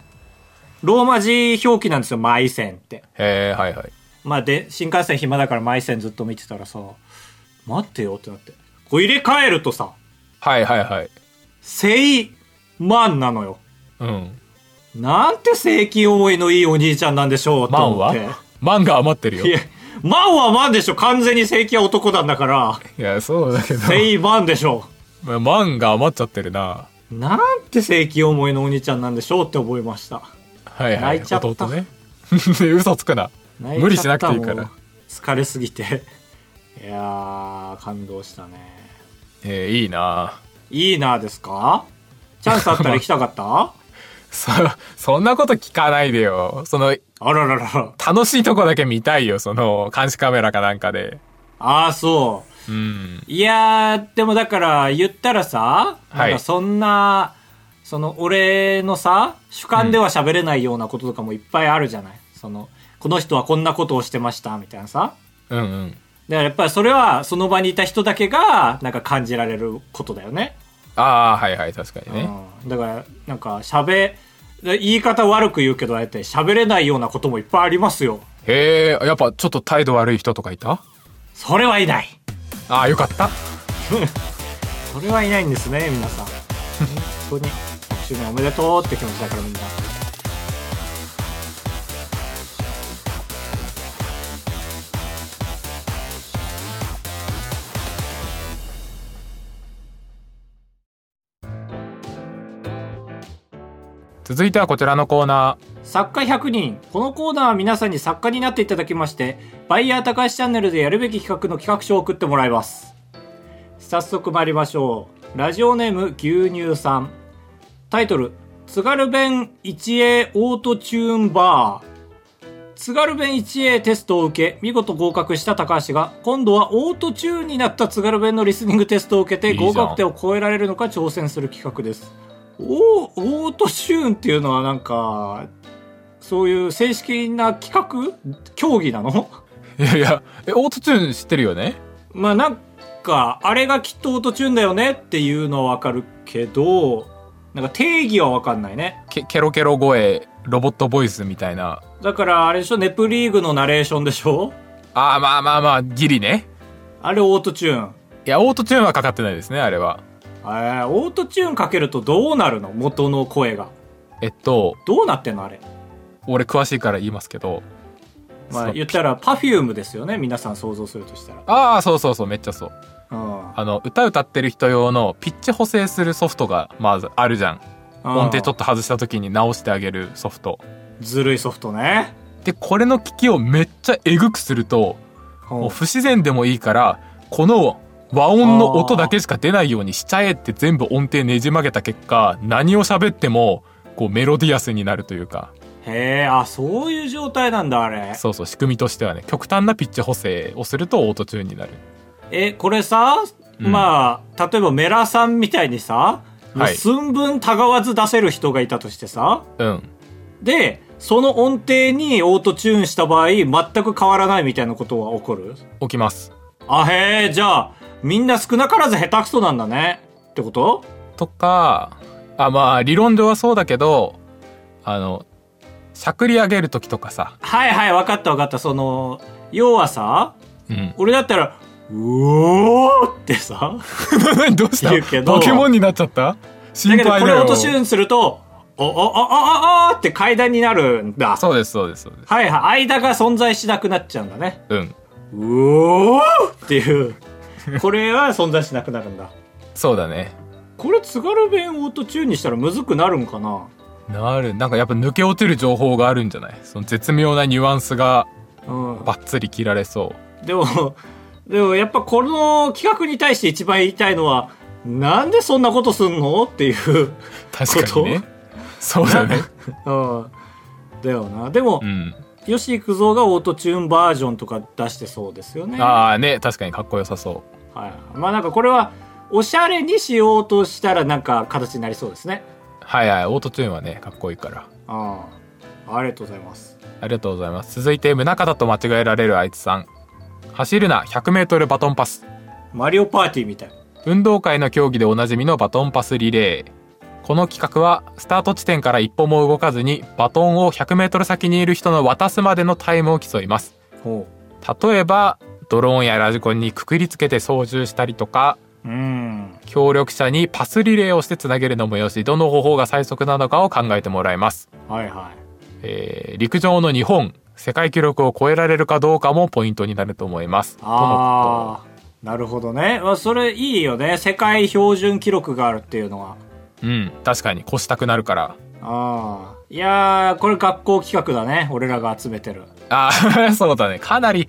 ローマ字表記なんですよマイセンって。へえはいはい。まあで新幹線暇だからマイセンずっと見てたらさ待ってよってなって。こう入れ替えるとさはいはいはい。セイマンなのよ。うんなんて正規思いのいいお兄ちゃんなんでしょうとマンは？マンが余ってるよ。いや、マンはマンでしょ。完全に正規は男なんだから。いやそうだけど。セイマンでしょ。まあマンが余っちゃってるな。なんて正規思いのお兄ちゃんなんでしょうって思いました。はいはい。泣いちゃった。弟ね。(laughs) 嘘つくな。無理しなくていいから。疲れすぎて。いやー感動したね。えーいいな。いいなですか？チャンスあったら行きたかった？そそんなこと聞かないでよ。そのあららら。ら楽しいとこだけ見たいよ。その監視カメラかなんかで。ああそう。うん。いやー、でもだから言ったらさ、はい。なんかそんな、その俺のさ、主観では喋れないようなこととかもいっぱいあるじゃない。その、この人はこんなことをしてました、みたいなさ。うんうん。だからやっぱりそれはその場にいた人だけが、なんか感じられることだよね。ああはいはい確かにね、うん。だから、なんか喋、言い方悪く言うけど、あえて喋れないようなこともいっぱいありますよ。へえやっぱちょっと態度悪い人とかいた？それはいない。ああよかった (laughs) それはいないんですね、皆さん。本当に、1周年おめでとうって気持ちだからみんな。続いてはこちらのコーナ作家100人。このコーナーは皆さんに作家になっていただきまして、バイヤー高橋チャンネルでやるべき企画の企画書を送ってもらいます。早速参りましょう。ラジオネーム牛乳さん。タイトル、津軽弁 1A オートチューンバー。津軽弁 1A テストを受け、見事合格した高橋が、今度はオートチューンになった津軽弁のリスニングテストを受けて合格点を超えられるのか挑戦する企画です。おオートチューンっていうのはなんか、そういう正式な企画？競技なの？ーいやいやえオートチューン知ってるよね？まあなんか、あれがきっとオートチューンだよねっていうのはわかるけど、なんか定義はわかんないね。ケケロケロ声ロボットボイスみたいな。だからあれでしょ？ネプリーグのナレーションでしょ？ああまあまあまあギリね。あれオートチューン。いやオートチューンはかかってないですねあれはえー、オートチューンかけるとどうなるの？元の声が。えっとどうなってんのあれ？俺詳しいから言いますけどまあ言ったらパフュームですよね。皆さん想像するとしたら。ああそうそうそうめっちゃそううん。あの歌歌ってる人用のピッチ補正するソフトがまずあるじゃん音程ちょっと外した時に直してあげるソフトずるいソフトね。でこれの効きをめっちゃえぐくするともう不自然でもいいからこの和音の音だけしか出ないようにしちゃえって全部音程ねじ曲げた結果何を喋ってもこうメロディアスになるというか。へえ、あ、そういう状態なんだ、あれ。そうそう仕組みとしてはね。極端なピッチ補正をするとオートチューンになる。え、これさ、うん。まあ、例えばメラさんみたいにさ、はい。寸分たがわず出せる人がいたとしてさ、うん。で、その音程にオートチューンした場合、全く変わらないみたいなことは起こる？起きます。あ、へえ、じゃあ、みんな少なからず下手くそなんだね。ってこと？とかあまあ理論上はそうだけどあのしゃくり上げる時とかさはいはい、わかったわかった。その、要はさ、うん俺だったら、うおーってさ、何 (laughs) どうした？言うけどポケモンになっちゃった？心だけどこれ配だよオートチューンすると、お、お、お、お、お、おって階段になるんだ。そうですそうですそうですはいはい。間が存在しなくなっちゃうんだね。うんうおーっていう。(laughs) これは存在しなくなるんだ。そうだねこれ津軽弁オートチューンにしたらむずくなるんかな？なるなんかやっぱ抜け落ちる情報があるんじゃない？その絶妙なニュアンスがうん。バッツリ切られそうでも、(laughs) でもやっぱこの企画に対して一番言いたいのは、なんでそんなことすんの？っていう。確かにねそうだね (laughs) うん。だよな。でもう、ん吉幾三がオートチューンバージョンとか出してそうですよね。ああね確かにかっこよさそはい。まあなんかこれは、おしゃれにしようとしたらなんか形になりそうですね。うはいはいオートチューンはねかっこいいからああ。ありがとうございます。ありがとうございます続いて宗像と間違えられるあいつさん走るな 100m バトンパスマリオパーティーみたい。運動会の競技でおなじみのバトンパスリレーこの企画はスタート地点から一歩も動かずにバトンを 100m 先にいる人の渡すまでのタイムを競いますほ例えばドローンやラジコンにくくりつけて操縦したりとかう。うん。協力者にパスリレーをしてつなげるのもよしどの方法が最速なのかを考えてもらいます、はいはい。えー陸上の日本世界記録を超えられるかどうかもポイントになると思いますああ。なるほどね。まあ、それいいよね。世界標準記録があるっていうのは。うん確かに越したくなるからああ。いやー、これ学校企画だね。俺らが集めてる。あー (laughs) そうだねかなり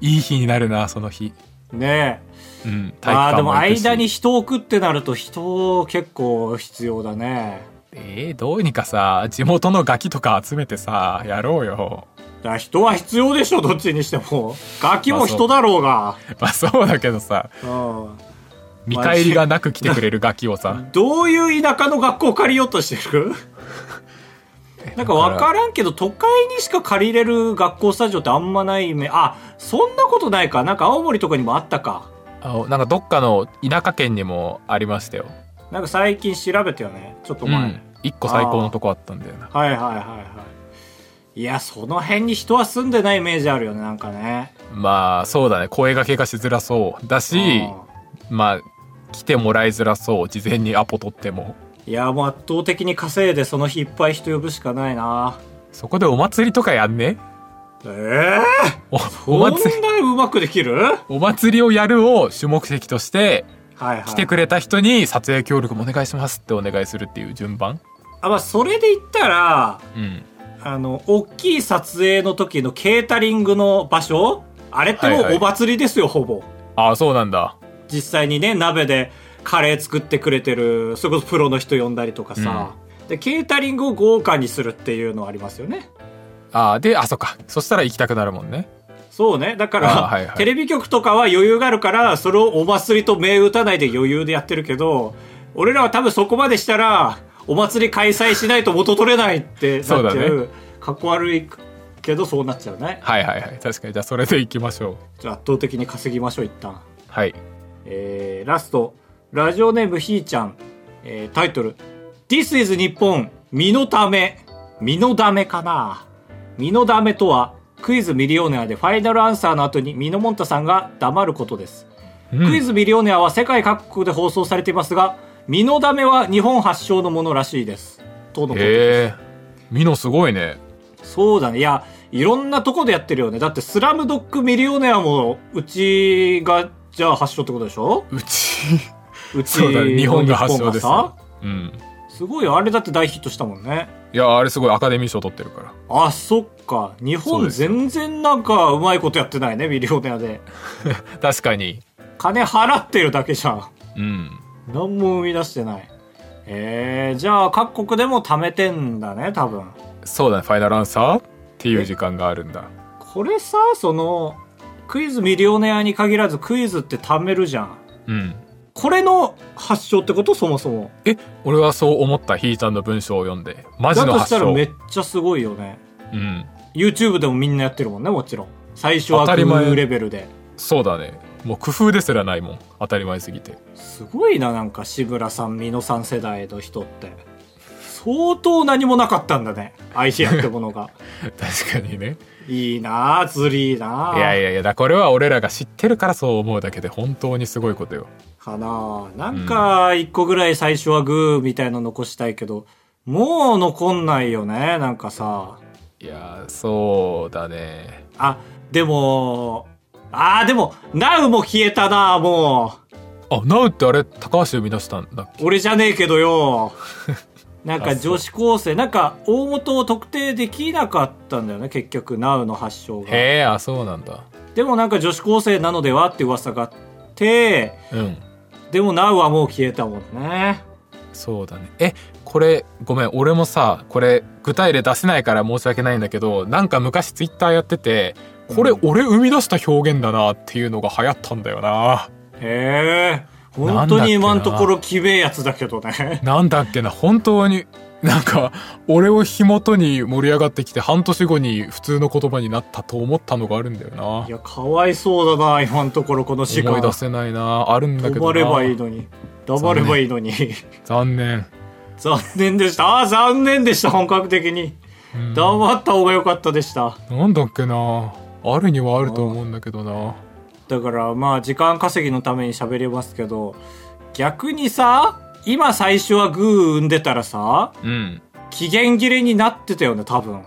いい日になるなその日。ねうんえまあでも間に人を置くってなると人結構必要だね。えー、どうにかさ地元のガキとか集めてさやろうよ。人は必要でしょどっちにしても。ガキも人だろうが、まあそうだけどさうん。見返りがなく来てくれるガキをさ。どういう田舎の学校借りようとしてる？なんか分からんけど、都会にしか借りれる学校スタジオってあんまないめ、あ、そんなことないか。なんか青森とかにもあったか。あなんかどっかの田舎県にもありましたよなんか最近調べたよね。ちょっと前。うん一個最高のとこあったんだよなはいはいはいはい。いや、その辺に人は住んでないイメージあるよね、なんかね。まあそうだね声掛けがしづらそうだしまあ来てもらいづらそう事前にアポ取ってもいや、もう圧倒的に稼いでその日いっぱい人呼ぶしかないな。そこでお祭りとかやんね？ええおー、お祭り。そんなうまくできる？はいお祭りをやるを主目的としてはい。来てくれた人に撮影協力もお願いしますってお願いするっていう順番？あ、まあ、それで言ったら、うん。あの、大きい撮影の時のケータリングの場所？あれってもはいはい。うお祭りですよ、ほぼ。ああそうなんだ。実際にね、鍋でカレー作ってくれてる、それこそプロの人呼んだりとかさ。で、ケータリングを豪華にするっていうのはありますよね。ああであそっかそしたら行きたくなるもんねそうね。だから、あはいはいテレビ局とかは余裕があるから、それをお祭りと銘打たないで余裕でやってるけど、俺らは多分そこまでしたら、お祭り開催しないと元取れないってなっちゃう。そうだねかっこ悪いけど、そうなっちゃうね。はいはいはい確かにじゃあそれで行きましょうじゃあ圧倒的に稼ぎましょう、一旦。はいえー、ラスト、ラジオネームひーちゃん、えー、タイトル、This is 日本、身のため、身のためかな身のためとは、クイズミリオネアでファイナルアンサーの後にミノモンタさんが黙ることです。うんクイズミリオネアは世界各国で放送されていますが、身のためは日本発祥のものらしいです。とのことです。ミノすごいねそうだね。いや、いろんなとこでやってるよね。だってスラムドッグミリオネアも、うちが、じゃあ発祥ってことでしょ？うちうちそうだね。日本が発祥です日本がさうん。すごいよ。あれだって大ヒットしたもんね。いやあれすごいアカデミー賞取ってるから。あそっか。日本全然なんかうまいことやってないねミリオネアで。(laughs) 確かに。金払ってるだけじゃん。うん。何も生み出してない。えー、じゃあ各国でも貯めてんだね多分。そうだね。ファイナルアンサーっていう時間があるんだ。これさそのクイズミリオネアに限らずクイズって貯めるじゃん。うんこれの発祥ってこと？そもそも。え俺はそう思ったひーちゃんの文章を読んで。マジだとしの発祥たらめっちゃすごいよね。うん。YouTube でもみんなやってるもんねもちろん。最初は当たり前。グーレベルで。そうだね。もう工夫ですらないもん。当たり前すぎて。すごいななんか志村さん美濃さん世代の人って。相当何もなかったんだねアイデアってものが。(laughs) 確かにねいいなあずりーな。あいやいやいやだこれは俺らが知ってるからそう思うだけで本当にすごいことよ。かな。あなんか一個ぐらい最初はグーみたいの残したいけどもう残んないよねなんかさ。いやそうだね。あでもあーでも Now も消えたなもう。あナウってあれ高橋生み出したんだっけ？俺じゃねえけどよ (laughs) なんか女子高生なんか大元を特定できなかったんだよね結局 Now の発祥が。へえあそうなんだ。でもなんか女子高生なのではって噂があってうん。でも Now はもう消えたもんね。そうだね。えこれごめん俺もさこれ具体例出せないから申し訳ないんだけどなんか昔ツイッターやっててこれうん。俺生み出した表現だなっていうのが流行ったんだよな。へえ本当に今のところきべえやつだけどね。なんだっけな本当になんか俺を火元に盛り上がってきて半年後に普通の言葉になったと思ったのがあるんだよな。いやかわいそうだな今のところこの時間。思い出せないなあるんだけどな。ればいいのに。黙ればいいのに。残念。残念でした。ああ残念でした本格的に。うん。黙った方が良かったでした。なんだっけな。あるにはあると思うんだけどなだからまあ時間稼ぎのために喋れますけど逆にさ今最初はグー生んでたらさうん。期限切れになってたよね多分。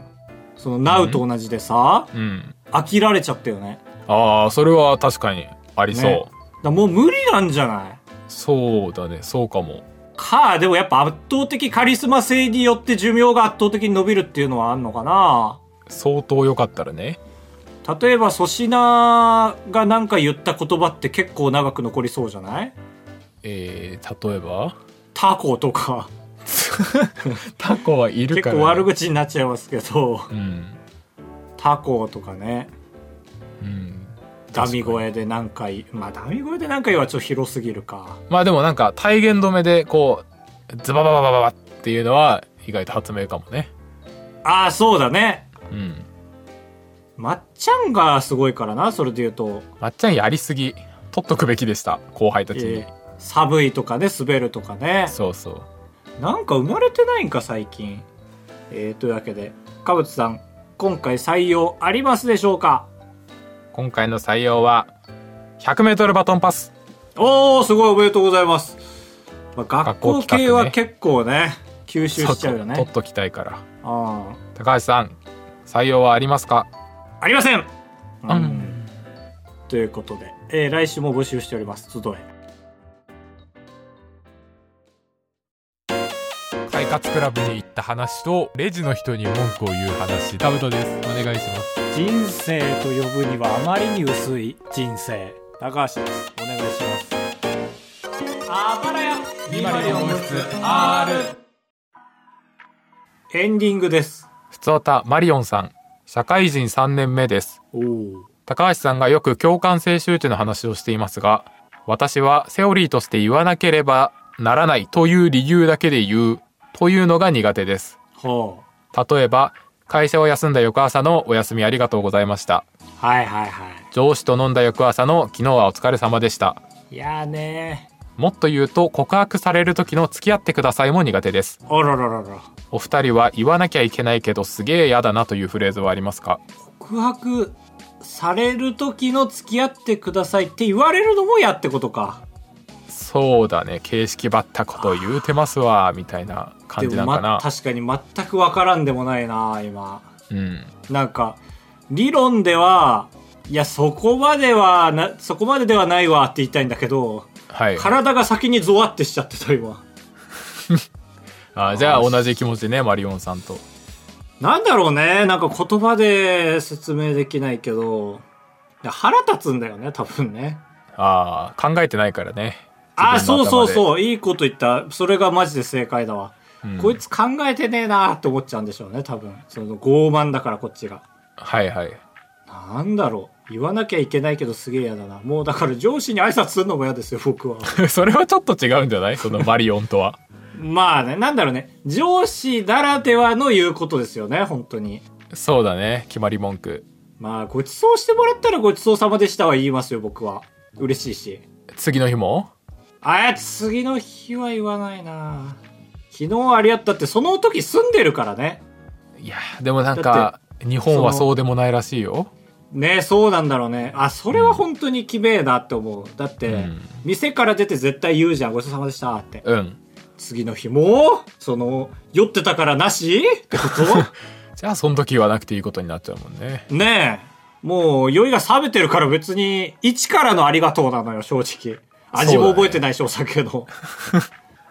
その Now と同じでさ、うん。飽きられちゃったよね。ああそれは確かにありそう、ね。だもう無理なんじゃない？そうだねそうかも。かでもやっぱ圧倒的カリスマ性によって寿命が圧倒的に伸びるっていうのはあんのかな？相当良かったらね例えば粗品がなんか言った言葉って結構長く残りそうじゃない？えー、例えば？タコとか。(laughs) タコはいるから、結構悪口になっちゃいますけど。うんタコとかね。うん。ダミ声で何回まあダミ声で何回はちょっと広すぎるか。まあでもなんか体言止めでこうズババババババっていうのは意外と発明かもね。ああそうだね。うんまっちゃんがすごいからなそれで言うと、まっちゃんやりすぎ取っとくべきでした後輩たちに、えー寒いとかね滑るとかね。そうそう。なんか生まれてないんか最近。えー、というわけでかぶつさん今回採用ありますでしょうか？今回の採用は 100m バトンパス。おおすごいおめでとうございます、まあ、学学校系は結構ね吸収しちゃうよね。取っときたいから。あ高橋さん採用はありますか？あありません、うん。ということで、えー来週も募集しております。集え。快活クラブに行った話とレジの人に文句を言う話。ダブトです。お願いします。人生と呼ぶにはあまりに薄い。人生。高橋です。お願いします。あばらや。エンディングです。ふつおたマリオンさん社会人3年目です。高橋さんがよく共感性周知の話をしていますが私はセオリーとして言わなければならないという理由だけで言うというのが苦手です。は例えば会社を休んだ翌朝のお休みありがとうございました。あはいはいは上司と飲んだ翌朝の昨日はお疲れ様でした。いいやーねもっと言うと告白される時の付き合ってくださいも苦手です。ーあららららお二人は言わなきゃいけないけどすげえ嫌だなというフレーズはありますか？告白される時の付き合ってくださいって言われるのも嫌ってことか。そうだね形式ばったこと言うてますわみたいな感じなんかでも、ま、な、確かに全くわからんでもないな今。うん。なんか理論ではいやそこまではなそこまでではないわって言いたいんだけどはい。体が先にゾワってしちゃってた今あじゃあ同じ気持ちねマリオンさんと。なんだろうねなんか言葉で説明できないけど。腹立つんだよね多分ね。ああ考えてないからね。あそうそううそう。いいこと言った。それがマジで正解だわ、うん。こいつ考えてねえなって思っちゃうんでしょうね多分。その傲慢だからこっちが。はいはい。なんだろう。言わなきゃいけないけどすげえ嫌だな。もうだから上司に挨拶するのも嫌ですよ僕は。(laughs) それはちょっと違うんじゃない？そのマリオンとは (laughs) まあねなんだろうね。上司ならではの言うことですよね本当に。そうだね決まり文句。まあごちそうしてもらったらごちそうさまでしたは言いますよ僕は。嬉しいし。次の日も？あ次の日は言わないな。昨日ありがったってその時住んでるからね。いやでもなんか日本はそうでもないらしいよ。ねそうなんだろうね。あそれは本当にきべえなって思う。だって、うん。店から出て絶対言うじゃんごちそうさまでしたって。うん次の日もその酔ってたからなし？ってこ (laughs) じゃあその時言わなくていいことになっちゃうもんね。とねえ。もう酔いが冷めてるから別に一からのありがとうなのよ正直。味も覚えてないしお酒の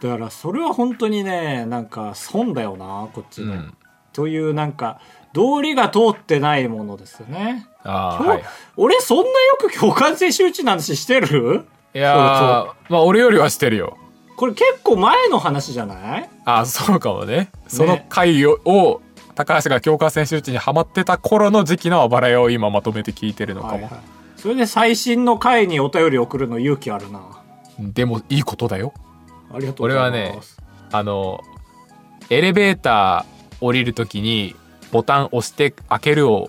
だからそれは本当にねなんか損だよなこっちの、うん。というなんか道理が通ってないものですよね。ああはい。俺そんなよく共感性周知の話してる？いやーまあ俺よりはしてるよこれ結構前の話じゃない？あそうかもね。その回を,、を高橋が強化選手打ちにハマってた頃の時期のあばら屋を今まとめて聞いてるのかも、はいはい。それで最新の回にお便り送るの勇気あるなでもいいことだよ。ありがとうございます。俺はねあのエレベーター降りるときにボタン押して開けるを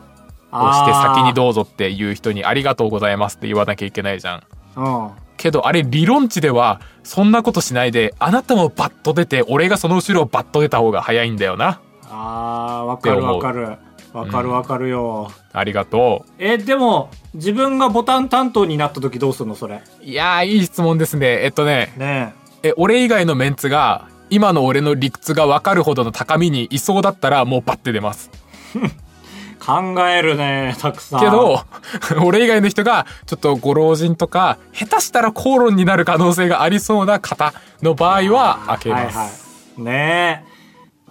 押して先にどうぞっていう人にありがとうございますって言わなきゃいけないじゃん。うんけどあれ理論値ではそんなことしないであなたもバッと出て俺がその後ろをバッと出た方が早いんだよな。あーわかるわかる。わかるわかるよ、ありがとえでも自分がボタン担当になった時どうすんのそれ？ういやーいい質問ですね。えっとね。ねえ。俺以外のメンツが今の俺の理屈が分かるほどの高みにいそうだったらもうバッて出ます。え (laughs) 考えるねたくさん。けど (laughs) 俺以外の人がちょっとご老人とか下手したら口論になる可能性がありそうな方の場合は開けます、はいはい。ねえ。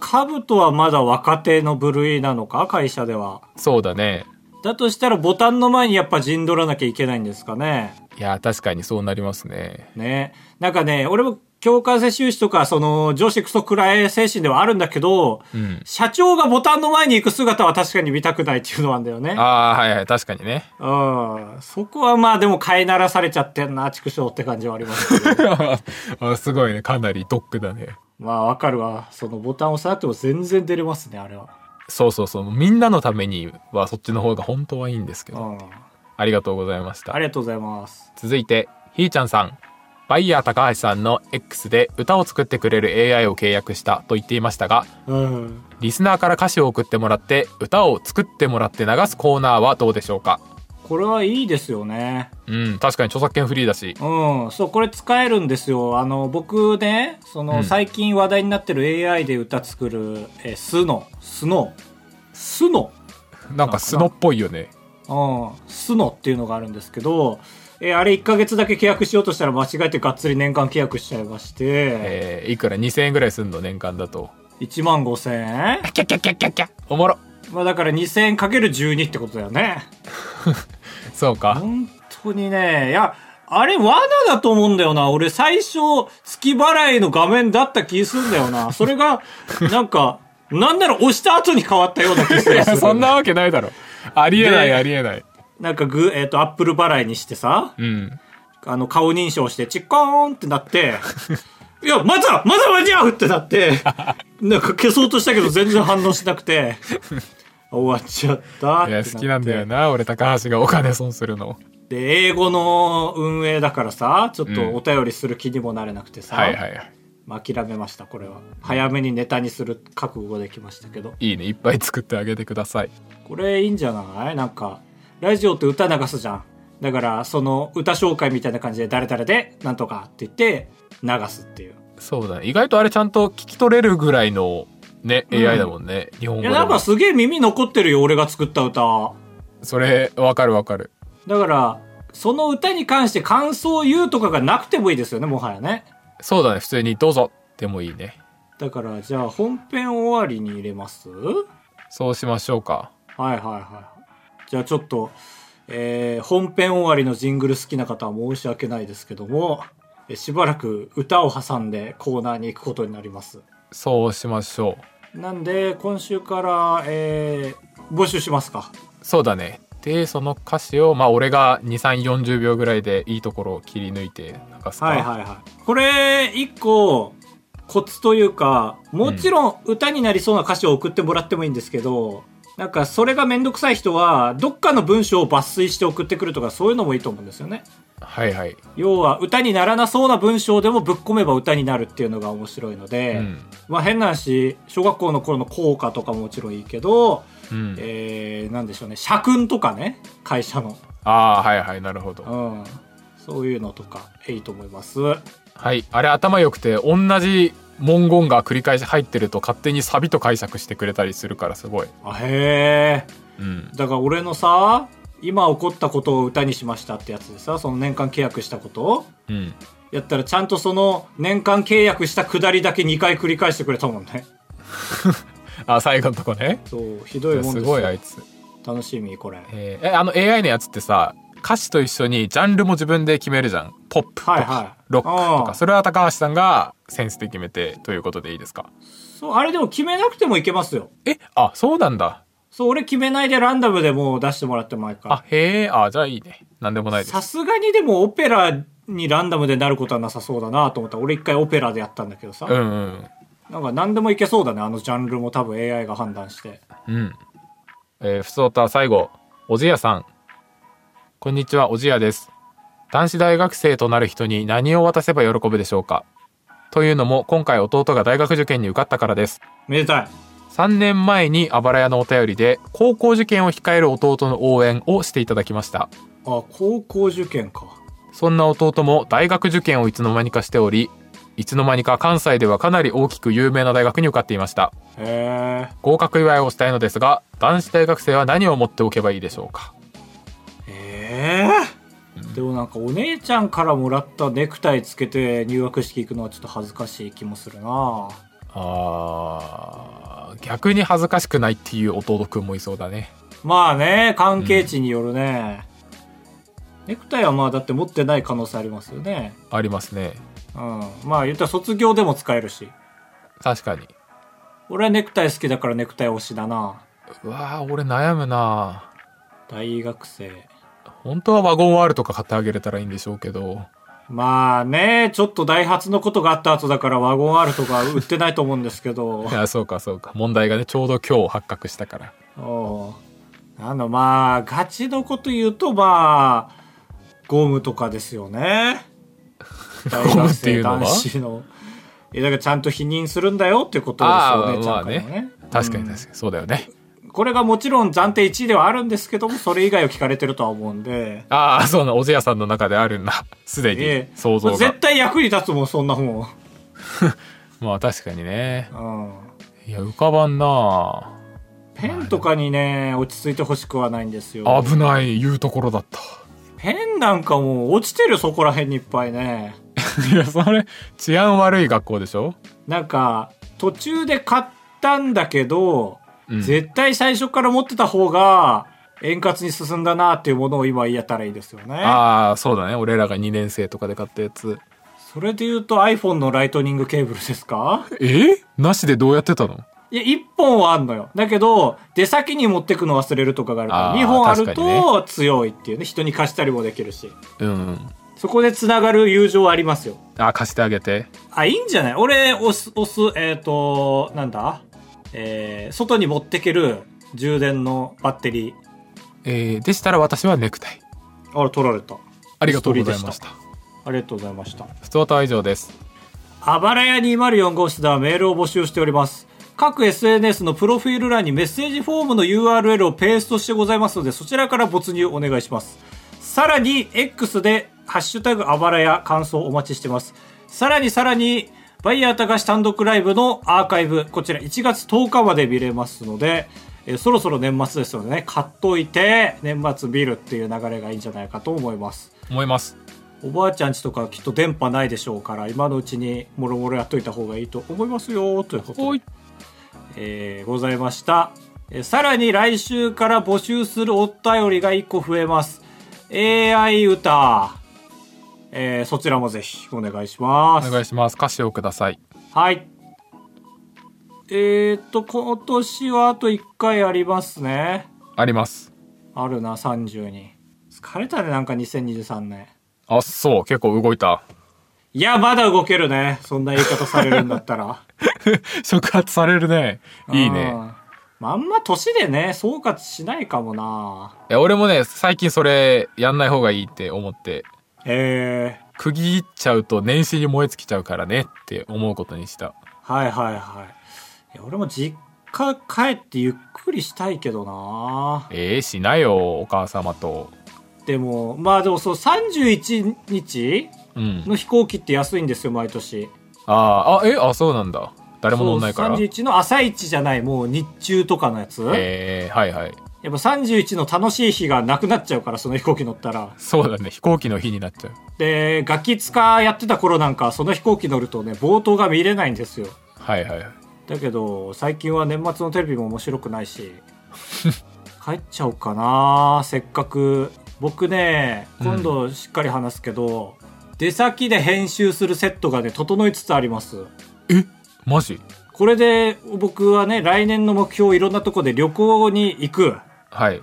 カブトはまだ若手の部類なのか？会社では。そうだね。だとしたらボタンの前にやっぱ陣取らなきゃいけないんですかね？いや確かにそうなりますね。ね。なんかね、俺も共感性収支とか、その、上司クソくらい精神ではあるんだけど、うん社長がボタンの前に行く姿は確かに見たくないっていうのなんだよね。ああはいはい確かにねうん。そこはまあでも飼いならされちゃってんな、畜生って感じはあります。(laughs) あすごいねかなりドックだねまあわかるわ。そのボタンを押さなくても全然出れますね、あれは。そうそうそうみんなのためにはそっちの方が本当はいいんですけどうん。ありがとうございましたありがとうございます。続いてひーちゃんさんバイヤー高橋さんの X で歌を作ってくれる AI を契約したと言っていましたがうん。リスナーから歌詞を送ってもらって歌を作ってもらって流すコーナーはどうでしょうか？これはいいですよね。うん確かに著作権フリーだし。うん、そう、これ使えるんですよ。あの、僕ね、その、うん。最近話題になってる AI で歌作る、え、スノ、スノ、スノ、なんかスノっぽいよね。うん、スノっていうのがあるんですけど、え、あれ1ヶ月だけ契約しようとしたら間違えてがっつり年間契約しちゃいまして、えーいくら2000円ぐらいすんの年間だと？1万5千円？キャッキャッキャッキャッキャおもろ。まあだから2000円かける12ってことだよね。(laughs) そうか。本当にね、いや、あれ罠だと思うんだよな。俺最初、月払いの画面だった気するんだよな。それが、(laughs) なんか、なんなら押した後に変わったような気する。そんなわけないだろ。ありえないでありえないなんかグ、えっ、と、アップル払いにしてさ、うん。あの、顔認証して、チッコーンってなって、(laughs) いや、まだまだ間に合うってなって、(laughs) なんか消そうとしたけど全然反応しなくて、終わっちゃったいや好きなんだよな俺高橋がお金損するの。で、英語の運営だからさ、ちょっとお便りする気にもなれなくてさ、はいはいはい。まあ諦めました、これは。早めにネタにする覚悟できましたけど。いいねいっぱい作ってあげてください。これいいんじゃない？なんか、ラジオって歌流すじゃん。だから、その歌紹介みたいな感じで誰々で、なんとかって言って、流すっていう。そうだね意外とあれちゃんと聞き取れるぐらいのね、AI だもんね日本語いや、なんかすげえ耳残ってるよ、俺が作った歌。それわかるわかるだから、その歌に関して感想を言うとかがなくてもいいですよね、もはやね。そうだね普通にどうぞでもいいねだから、じゃあ本編終わりに入れます？そうしましょうかはいはいはい。じゃあちょっと、えー本編終わりのジングル好きな方は申し訳ないですけども、えしばらく歌を挟んでコーナーに行くことになります。そうしましょうなんで、今週から、えー募集しますか？そうだねでその歌詞をまあ俺が2340秒ぐらいでいいところを切り抜いて流すかはいはいはい。これ、一個、コツというか、もちろん歌になりそうな歌詞を送ってもらってもいいんですけど、なんかそれがめんどくさい人は、どっかの文章を抜粋して送ってくるとかそういうのもいいと思うんですよね。はいはい。要は歌にならなそうな文章でもぶっ込めば歌になるっていうのが面白いので、うん。まあ変な話小学校の頃の校歌とかももちろんいいけど、うん。えー、なんでしょうね。社訓とかね会社の、ああはいはいなるほど。うん、そういうのとかいいと思います。はいあれ頭良くて同じ文言が繰り返し入ってると勝手にサビと解釈してくれたりするからすごい。あへえうん。だから俺のさ今起こったことを歌にしましたってやつでさその年間契約したことをうん。やったらちゃんとその年間契約したくだりだけ2回繰り返してくれたもんね。(laughs) あ最後のとこね。そうひどいもんですすよごいあいつ。楽しみこれ。えーえあの AI のやつってさ歌詞と一緒にジャンルも自分で決めるじゃんポップとか、はいはいロックとかそれは高橋さんがセンスで決めてということでいいですか？そう、あれでも決めなくてもいけますよ。え？あそうなんだそう、俺決めないでランダムでもう出してもらっても毎あ回。へえあじゃあいいねなんでもないですさすがにでもオペラにランダムでなることはなさそうだなと思った。俺一回オペラでやったんだけどさ。うんうんなんか何でもいけそうだね。あのジャンルも多分 AI が判断して。うん。えー、ふつおた最後、おじやさん。こんにちは、おじやです。男子大学生となる人に何を渡せば喜ぶでしょうか？というのも、今回弟が大学受験に受かったからです。めでたい。3年前にあばら屋のお便りで、高校受験を控える弟の応援をしていただきました。あ、高校受験か。そんな弟も大学受験をいつの間にかしており、いつの間にか関西ではかなり大きく有名な大学に受かっていました。へえ。合格祝いをしたいのですが、男子大学生は何を持っておけばいいでしょうか？ええ。でもなんかお姉ちゃんからもらったネクタイつけて入学式行くのはちょっと恥ずかしい気もするなあー逆に恥ずかしくないっていう弟くんもいそうだねまあね、関係値によるね。ネクタイはまあだって持ってない可能性ありますよね。ありますねうん。まあ言ったら卒業でも使えるし。確かに俺はネクタイ好きだからネクタイ推しだな。うわー俺悩むな大学生。本当はワゴン R とか買ってあげれたらいいんでしょうけどまあね、ちょっとダイハツのことがあった後だからワゴン R とか売ってないと思うんですけどい。やそうかそうか問題がねちょうど今日発覚したからおうあの、まあ、ガチのこと言うと、まあ、ゴムとかですよね。大 (laughs) ゴム学生っていうのは？男子の。え、だからちゃんと否認するんだよっていうことですよね、ちゃまあねんとね。確かに確かにそうだよねこれがもちろん暫定1位ではあるんですけども、それ以外を聞かれてるとは思うんで。ああそうなおぜやさんの中であるんだ (laughs) すでにええ想像が絶対役に立つもん、そんなもん。(laughs) まあ確かにねうん。いや浮かばんなペンとかにね、落ち着いてほしくはないんですよ。危ない言うところだったペンなんかもう落ちてるそこら辺にいっぱいね。(laughs) いやそれ治安悪い学校でしょ？なんか、途中で買ったんだけど、うん絶対最初から持ってた方が円滑に進んだなっていうものを今言えたらいいですよね。ああそうだね。俺らが2年生とかで買ったやつ。それで言うと iPhone のライトニングケーブルですか？え？なしでどうやってたの？いや、1本はあんのよ。だけど、出先に持ってくの忘れるとかがあるから、あー2本あると強いっていうね、人に貸したりもできるし。うん。そこで繋がる友情はありますよ。あ貸してあげて。あ、いいんじゃない？俺、押す、押す、えっ、と、なんだ？えー、外に持ってける充電のバッテリー。えー、でしたら私はネクタイあれ、取られた。ありがとうございましたありがとうございました。ストータは以上ですあばらや204号室ではメールを募集しております。各 SNS のプロフィール欄にメッセージフォームの URL をペーストしてございますので、そちらから没入お願いします。さらに、X で、ハッシュタグあばらや感想お待ちしてます。さらにさらに、バイヤー高橋単独ライブのアーカイブ、こちら1月10日まで見れますので、えーそろそろ年末ですのでね、買っといて、年末見るっていう流れがいいんじゃないかと思います。思います。おばあちゃんちとかきっと電波ないでしょうから今のうちにもろもろやっといた方がいいと思いますよということでえーございました、えーさらに来週から募集するお便りが1個増えます。AI 歌、えーそちらもぜひお願いします。お願いします。歌詞をください。はい。えー、っと今年はあと1回ありますね。あります。あるな30に。疲れたねなんか2023年あそう結構動いた。いやまだ動けるね。そんな言い方されるんだったら。(laughs) 触発されるね。いいね。あんま年でね、総括しないかもな。いや俺もね最近それやんない方がいいって思ってええ区切っちゃうと年始に燃え尽きちゃうからねって思うことにした。はいはいはい。いや俺も実家帰ってゆっくりしたいけどな。えー、しなよお母様と。でも、まあでもそう、31日うん。の飛行機って安いんですよ、毎年。あーあえあそうなんだ。誰も乗んないから。そう31の朝一じゃない、もう日中とかのやつ。えー、はいはいやっぱ31の楽しい日がなくなっちゃうから、その飛行機乗ったら。そうだね。飛行機の日になっちゃう。で、ガキ使やってた頃なんか、その飛行機乗るとね、冒頭が見れないんですよ。はいはいはい。だけど最近は年末のテレビも面白くないし (laughs) 帰っちゃおうかな。せっかく僕ね今度しっかり話すけど、出先で編集するセットがね整いつつあります。え？マジ？これで僕はね来年の目標いろんなとこで旅行に行くはい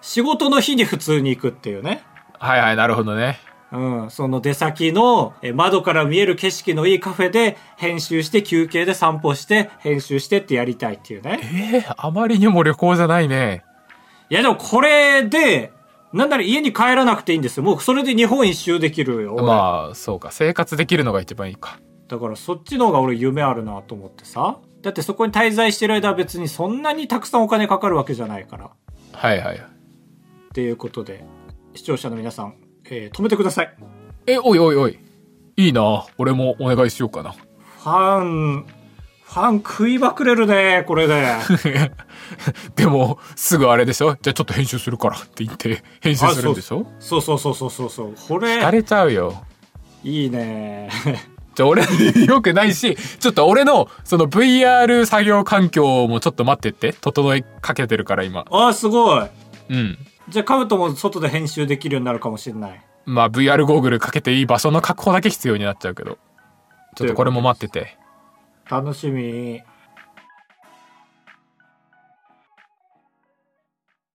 仕事の日に普通に行くっていうねはいはいなるほどねうん、その出先のえ窓から見える景色のいいカフェで編集して休憩で散歩して編集してってやりたいっていうね。えー、あまりにも旅行じゃないねいやでもこれで、なんなら家に帰らなくていいんですよ。もうそれで日本一周できるよ。俺まあそうか生活できるのが一番いいかだからそっちの方が俺夢あるなと思ってさ。だってそこに滞在してる間は別にそんなにたくさんお金かかるわけじゃないから。はいはいっていうことで、視聴者の皆さん、えー止めてください。えおいおいおいいいな俺もお願いしようかなファン、ファン食いまくれるね、これで。(laughs) でもすぐあれでしょ？じゃあちょっと編集するからって言って編集するんでしょ？そうそうそうそうそうそう。これ、疲れちゃうよいいね。じゃ俺よくないしちょっと俺のその VR 作業環境もちょっと待ってって整えかけてるから今。ああすごい。うん。じゃあカブトも外で編集できるようになるかもしれない。まあ VR ゴーグルかけていい場所の確保だけ必要になっちゃうけど。ちょっとこれも待ってて。楽しみ